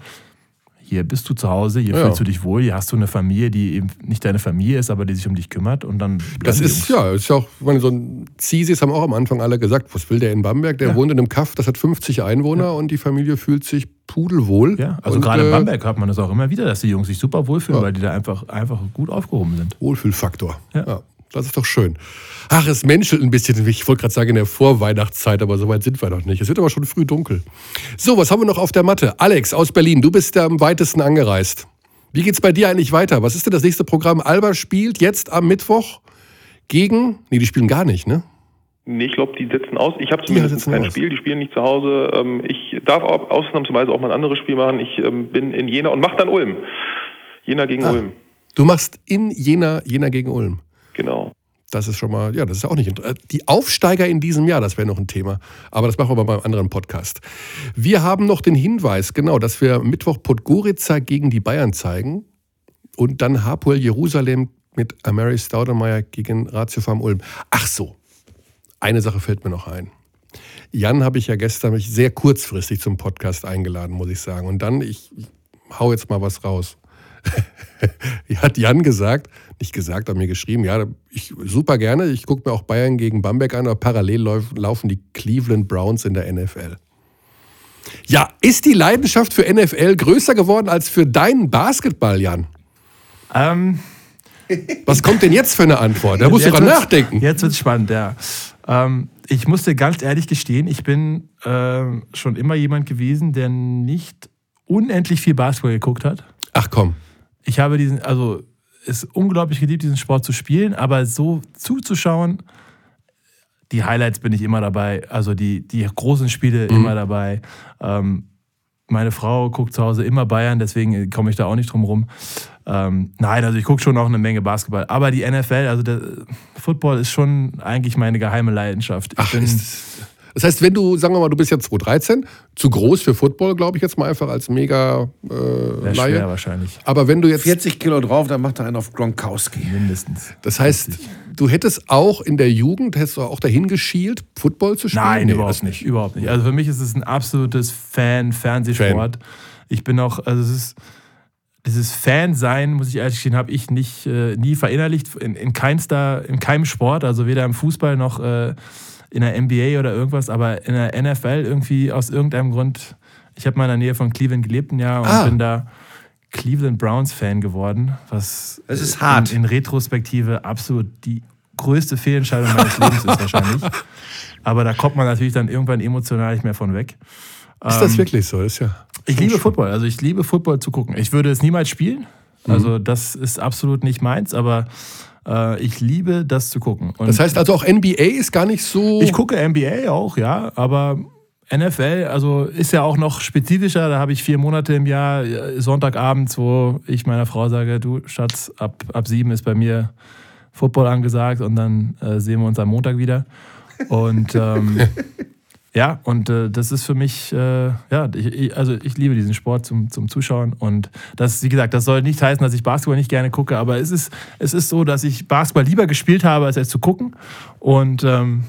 hier bist du zu Hause, hier ja. fühlst du dich wohl, hier hast du eine Familie, die eben nicht deine Familie ist, aber die sich um dich kümmert und dann. Das ist ja, ist ja auch, meine, so ein Zisis haben auch am Anfang alle gesagt, was will der in Bamberg? Der ja. wohnt in einem Kaff, das hat 50 Einwohner ja. und die Familie fühlt sich pudelwohl. Ja, also und, gerade in äh, Bamberg hört man das auch immer wieder, dass die Jungs sich super wohlfühlen, weil die da einfach, einfach gut aufgehoben sind. Wohlfühlfaktor. ja. Das ist doch schön. Ach, es menschelt ein bisschen. Ich wollte gerade sagen in der Vorweihnachtszeit, aber so weit sind wir noch nicht. Es wird aber schon früh dunkel. So, was haben wir noch auf der Matte? Alex aus Berlin, du bist ja am weitesten angereist. Wie geht's bei dir eigentlich weiter? Was ist denn das nächste Programm? Alba spielt jetzt am Mittwoch gegen. Nee, die spielen gar nicht, ne? Nee, ich glaube, die setzen aus. Ich habe zumindest kein aus. Spiel, die spielen nicht zu Hause. Ähm, ich darf ausnahmsweise auch mal ein anderes Spiel machen. Ich ähm, bin in Jena und mache dann Ulm. Jena gegen ah, Ulm. Du machst in Jena, Jena gegen Ulm. Das ist schon mal, ja, das ist auch nicht interessant. Die Aufsteiger in diesem Jahr, das wäre noch ein Thema. Aber das machen wir beim anderen Podcast. Wir haben noch den Hinweis, genau, dass wir Mittwoch Podgorica gegen die Bayern zeigen und dann Hapoel Jerusalem mit Amary Staudemeyer gegen Ratio Farm Ulm. Ach so, eine Sache fällt mir noch ein. Jan habe ich ja gestern mich sehr kurzfristig zum Podcast eingeladen, muss ich sagen. Und dann, ich, ich hau jetzt mal was raus. hat Jan gesagt, nicht gesagt, aber mir geschrieben, ja, ich super gerne, ich gucke mir auch Bayern gegen Bamberg an, aber parallel laufen die Cleveland Browns in der NFL. Ja, ist die Leidenschaft für NFL größer geworden als für deinen Basketball, Jan? Ähm, Was kommt denn jetzt für eine Antwort? Da musst du dran nachdenken. Jetzt wird es spannend, ja. Ähm, ich musste ganz ehrlich gestehen, ich bin äh, schon immer jemand gewesen, der nicht unendlich viel Basketball geguckt hat. Ach komm. Ich habe diesen, also es unglaublich geliebt, diesen Sport zu spielen, aber so zuzuschauen, die Highlights bin ich immer dabei, also die, die großen Spiele mhm. immer dabei. Ähm, meine Frau guckt zu Hause immer Bayern, deswegen komme ich da auch nicht drum rum. Ähm, nein, also ich gucke schon auch eine Menge Basketball. Aber die NFL, also der Football ist schon eigentlich meine geheime Leidenschaft. Ich Ach, bin, ist, das heißt, wenn du, sagen wir mal, du bist jetzt 2013, zu groß für Football, glaube ich jetzt mal einfach als mega äh, Laie. schwer wahrscheinlich. Aber wenn du jetzt 40 Kilo drauf, dann macht er einen auf Gronkowski. Mindestens. Das heißt, 50. du hättest auch in der Jugend, hättest du auch dahin geschielt, Football zu spielen? Nein, nee, überhaupt nicht, überhaupt nicht. Also für mich ist es ein absolutes Fan-Fernsehsport. Fan. Ich bin auch, also es ist dieses Fan-Sein, muss ich ehrlich gestehen, habe ich nicht, äh, nie verinnerlicht in, in, keinster, in keinem Sport, also weder im Fußball noch äh, in der NBA oder irgendwas, aber in der NFL irgendwie aus irgendeinem Grund. Ich habe mal in der Nähe von Cleveland gelebt ein Jahr und ah. bin da Cleveland Browns Fan geworden, was es ist hart. In, in Retrospektive absolut die größte Fehlentscheidung meines Lebens ist wahrscheinlich. Aber da kommt man natürlich dann irgendwann emotional nicht mehr von weg. Ist das ähm, wirklich so? Ist ja ich liebe Football. Also ich liebe Football zu gucken. Ich würde es niemals spielen. Also mhm. das ist absolut nicht meins, aber äh, ich liebe das zu gucken. Und das heißt also auch NBA ist gar nicht so. Ich gucke NBA auch, ja, aber NFL, also ist ja auch noch spezifischer. Da habe ich vier Monate im Jahr, äh, Sonntagabends, wo ich meiner Frau sage, du Schatz, ab, ab sieben ist bei mir Football angesagt und dann äh, sehen wir uns am Montag wieder. Und ähm, Ja, und äh, das ist für mich, äh, ja, ich, also ich liebe diesen Sport zum, zum Zuschauen. Und das, wie gesagt, das soll nicht heißen, dass ich Basketball nicht gerne gucke, aber es ist, es ist so, dass ich Basketball lieber gespielt habe, als es zu gucken. Und ähm,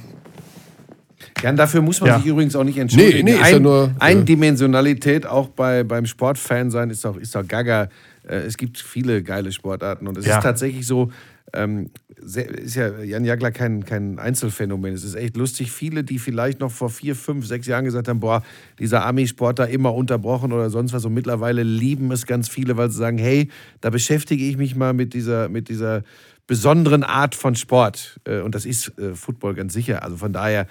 Jan, dafür muss man ja. sich übrigens auch nicht entschuldigen. Nee, nee, Ein, ja nur, Eindimensionalität auch bei, beim Sportfan sein ist doch, ist doch gaga. Äh, es gibt viele geile Sportarten und es ja. ist tatsächlich so, ähm, sehr, ist ja Jan Jagler kein, kein Einzelfenomen. Es ist echt lustig. Viele, die vielleicht noch vor vier, fünf, sechs Jahren gesagt haben, boah, dieser Army-Sport da immer unterbrochen oder sonst was. Und mittlerweile lieben es ganz viele, weil sie sagen, hey, da beschäftige ich mich mal mit dieser, mit dieser besonderen Art von Sport. Äh, und das ist äh, Football ganz sicher. Also von daher.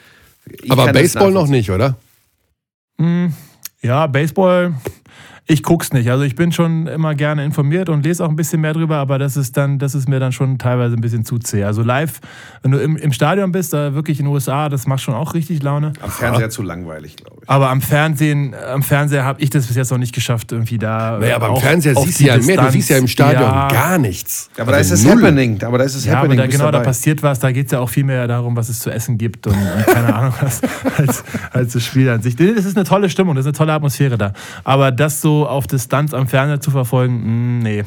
Aber Baseball noch nicht, oder? Hm, ja, Baseball ich guck's nicht. Also ich bin schon immer gerne informiert und lese auch ein bisschen mehr drüber, aber das ist dann, das ist mir dann schon teilweise ein bisschen zu zäh. Also live, wenn du im, im Stadion bist, da wirklich in den USA, das macht schon auch richtig Laune. Am Fernseher zu langweilig, glaube ich. Aber am Fernsehen, am Fernseher habe ich das bis jetzt noch nicht geschafft, irgendwie da. Naja, aber am Fernseher siehst du ja mehr, du siehst ja im Stadion ja. gar nichts. Aber also da ist es happening. Aber da ist es ja, happening. Aber da, genau, da passiert was, da geht es ja auch viel mehr darum, was es zu essen gibt und, und keine Ahnung was, als, als das Spiel an sich. Das ist eine tolle Stimmung, das ist eine tolle Atmosphäre da. Aber das so auf Distanz am Fernseher zu verfolgen, mh, hm, nee.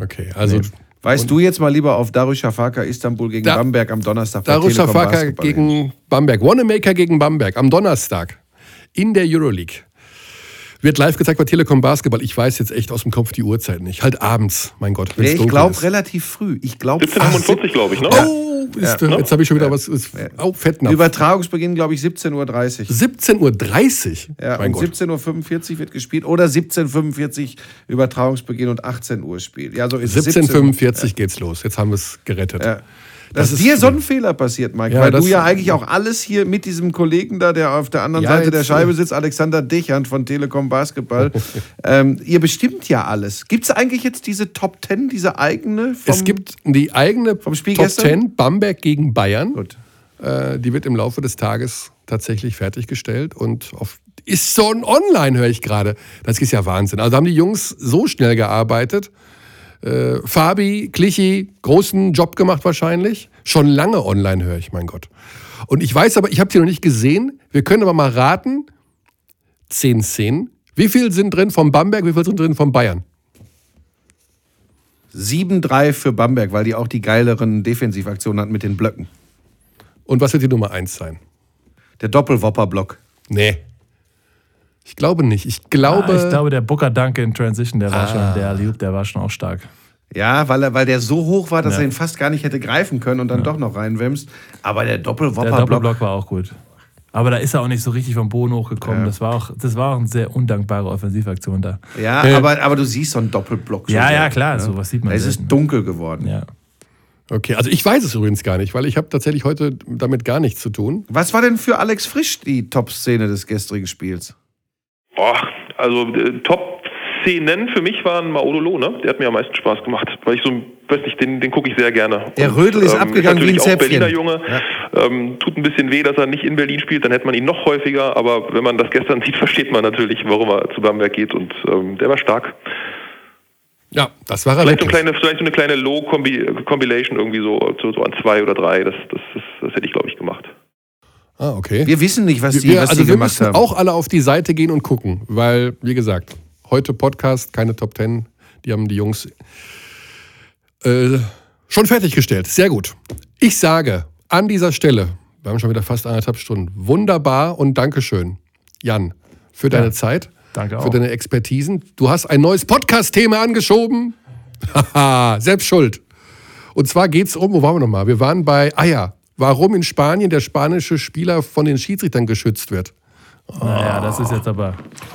Okay, also. Nee. Weißt du jetzt mal lieber auf Darüşşafaka Istanbul gegen da, Bamberg am Donnerstag? Darüşşafaka gegen Bamberg. Wanamaker gegen Bamberg am Donnerstag in der Euroleague. Wird live gezeigt bei Telekom Basketball. Ich weiß jetzt echt aus dem Kopf die Uhrzeit nicht. Halt abends, mein Gott. Nee, ich glaube relativ früh. Ich glaube 17.45 glaube ich, ne? Oh, ist, ja. jetzt habe ich schon wieder was. Ist, oh, Fettnapf. Übertragungsbeginn, glaube ich, 17.30 Uhr. 17.30 Uhr? Ja, mein und 17.45 Uhr wird gespielt oder 17.45 Uhr Übertragungsbeginn und 18 Uhr Spiel. Ja, so 17.45 Uhr geht's los. Jetzt haben wir es gerettet. Dass das dir so ein Fehler passiert, Mike, ja, weil du ja eigentlich auch alles hier mit diesem Kollegen da, der auf der anderen ja, Seite der Scheibe sitzt, Alexander Dechand von Telekom Basketball, ähm, ihr bestimmt ja alles. Gibt es eigentlich jetzt diese Top 10, diese eigene? es gibt die eigene vom Spiel Top gestern? 10, Bamberg gegen Bayern. Gut. Äh, die wird im Laufe des Tages tatsächlich fertiggestellt und auf, ist so ein online, höre ich gerade. Das ist ja Wahnsinn. Also haben die Jungs so schnell gearbeitet Äh, Fabi, Clichy, großen Job gemacht wahrscheinlich. Schon lange online höre ich, mein Gott. Und ich weiß aber, ich habe sie noch nicht gesehen. Wir können aber mal raten. Zehn Szenen. Wie viel sind drin vom Bamberg, wie viel sind drin vom Bayern? 7-3 für Bamberg, weil die auch die geileren Defensivaktionen hatten mit den Blöcken. Und was wird die Nummer 1 sein? Der Doppelwopper-Block. Nee. Ich glaube nicht. Ich glaube. Ah, ich glaube, der Booker Danke in Transition, der war schon, der Lieb, der war schon auch stark. Ja, weil, er, weil der so hoch war, dass Ja. er ihn fast gar nicht hätte greifen können und dann doch noch reinwämst. Aber der Der Doppelwopper-Block. Doppelblock war auch gut. Aber da ist er auch nicht so richtig vom Boden hochgekommen. Das, war auch, das war auch eine sehr undankbare Offensivaktion da. Ja, Äh. aber, aber du siehst so einen Doppelblock. schon Ja, ja, klar, sowas sieht man Es ist dunkel geworden. Ja. Okay, also ich weiß es übrigens gar nicht, weil ich habe tatsächlich heute damit gar nichts zu tun. Was war denn für Alex Frisch die Top-Szene des gestrigen Spiels? Boah, also äh, Top-Szenen für mich waren Maodolo, ne? Der hat mir am meisten Spaß gemacht, weil ich so, weiß nicht, den, den gucke ich sehr gerne. Der Rödel ist abgegangen wie ein natürlich auch Zäpfchen. Berliner Junge. Ähm, tut ein bisschen weh, dass er nicht in Berlin spielt, dann hätte man ihn noch häufiger, aber wenn man das gestern sieht, versteht man natürlich, warum er zu Bamberg geht und ähm, der war stark. Ja, das war er Vielleicht so, wirklich. eine kleine, vielleicht so eine kleine Low-Compilation irgendwie so, so, so an zwei oder drei, das, das, das, das hätte ich, glaube ich, gemacht. Ah, okay. Wir wissen nicht, was die, Wir, was also die wir gemacht müssen haben. auch alle auf die Seite gehen und gucken, weil, wie gesagt, heute Podcast, keine Top Ten, die haben die Jungs äh, schon fertiggestellt. Sehr gut. Ich sage an dieser Stelle, wir haben schon wieder fast anderthalb Stunden, wunderbar und Dankeschön, Jan, für deine Ja, Zeit, danke für auch. deine Expertisen. Du hast ein neues Podcast-Thema angeschoben. Haha, selbst schuld. Und zwar geht es um, wo waren wir nochmal? Wir waren bei, ah ja, warum in Spanien der spanische Spieler von den Schiedsrichtern geschützt wird. Naja, das ist jetzt aber.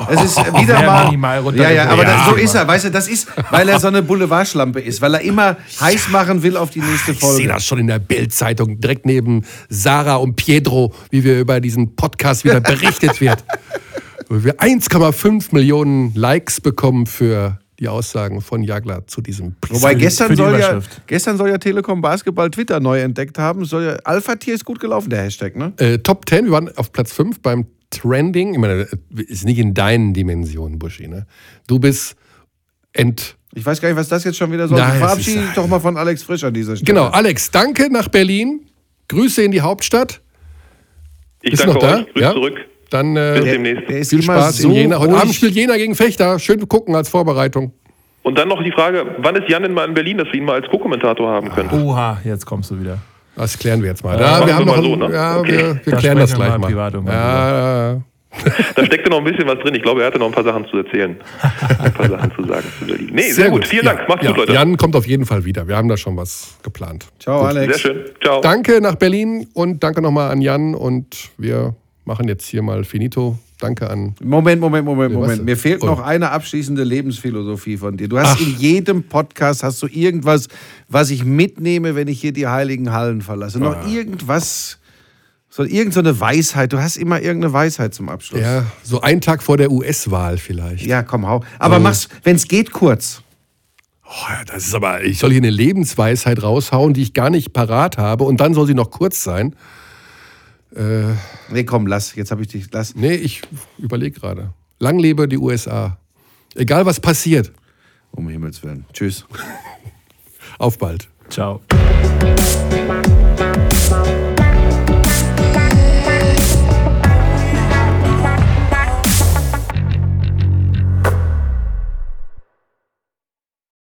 Es ist wieder Sehr mal. minimal ja, ja, aber das, so Ja. ist er. Weißt du, das ist, weil er so eine Boulevardschlampe ist, weil er immer heiß machen will auf die nächste Ich sehe Folge. das schon in der Bildzeitung, direkt neben Sarah und Pietro, wie wir über diesen Podcast wieder berichtet wird. Wo wir 1,5 Millionen Likes bekommen für die Aussagen von Jagler zu diesem Wobei die- gestern soll, ja, gestern soll ja Telekom Basketball Twitter neu entdeckt haben. Soll ja, Alpha-Tier ist gut gelaufen, der Hashtag, ne? äh, Top 10, wir waren auf Platz 5 beim Trending. Ich meine, das ist nicht in deinen Dimensionen, Buschi. Ne? Du bist ent. Ich weiß gar nicht, was das jetzt schon wieder soll. Nein, Verabschiede dich doch mal von Alex Frisch an dieser Stelle. Genau, Alex, danke nach Berlin. Grüße in die Hauptstadt. Ich Bist danke noch da? euch. Grüß Ja. zurück. Dann Bis äh, demnächst. Der ist viel Spaß so in Jena. Heute ruhig. Abend spielt Jena gegen Fechter. Schön gucken als Vorbereitung. Und dann noch die Frage, wann ist Jan denn mal in Berlin, dass wir ihn mal als Co-Kommentator haben können? Oha, jetzt kommst du wieder. Das klären wir jetzt mal. machen Ja, wir haben noch mal ein, so, ne? ja, Okay. wir, wir Da klären das gleich mal mal. ja, ja. Da steckte noch ein bisschen was drin. Ich glaube, er hatte noch ein paar Sachen zu erzählen. Ein paar Sachen zu sagen zu Berlin. Nee, sehr, gut. Vielen Ja, Dank. Macht's ja. gut, Leute. Jan kommt auf jeden Fall wieder. Wir haben da schon was geplant. Ciao, Alex. Sehr schön. Ciao. Danke nach Berlin und danke nochmal an Jan und wir machen jetzt hier mal finito. Danke an. Moment, Moment, Moment, Moment. Mir fehlt Oh. noch eine abschließende Lebensphilosophie von dir. Du hast in jedem Podcast hast du irgendwas, was ich mitnehme, wenn ich hier die heiligen Hallen verlasse. Ah. Noch irgendwas, so irgend so eine Weisheit. Du hast immer irgendeine Weisheit zum Abschluss. Ja, so ein Tag vor der US-Wahl vielleicht. Ja, komm, hau. Aber mach's, wenn es geht, kurz. Oh, ja, das ist aber, ich soll hier eine Lebensweisheit raushauen, die ich gar nicht parat habe und dann soll sie noch kurz sein. Nee, komm, lass. Jetzt habe ich dich. Lass. Nee, ich überlege gerade. Lang lebe die USA. Egal was passiert. Um Himmels Willen. Tschüss. Auf bald. Ciao.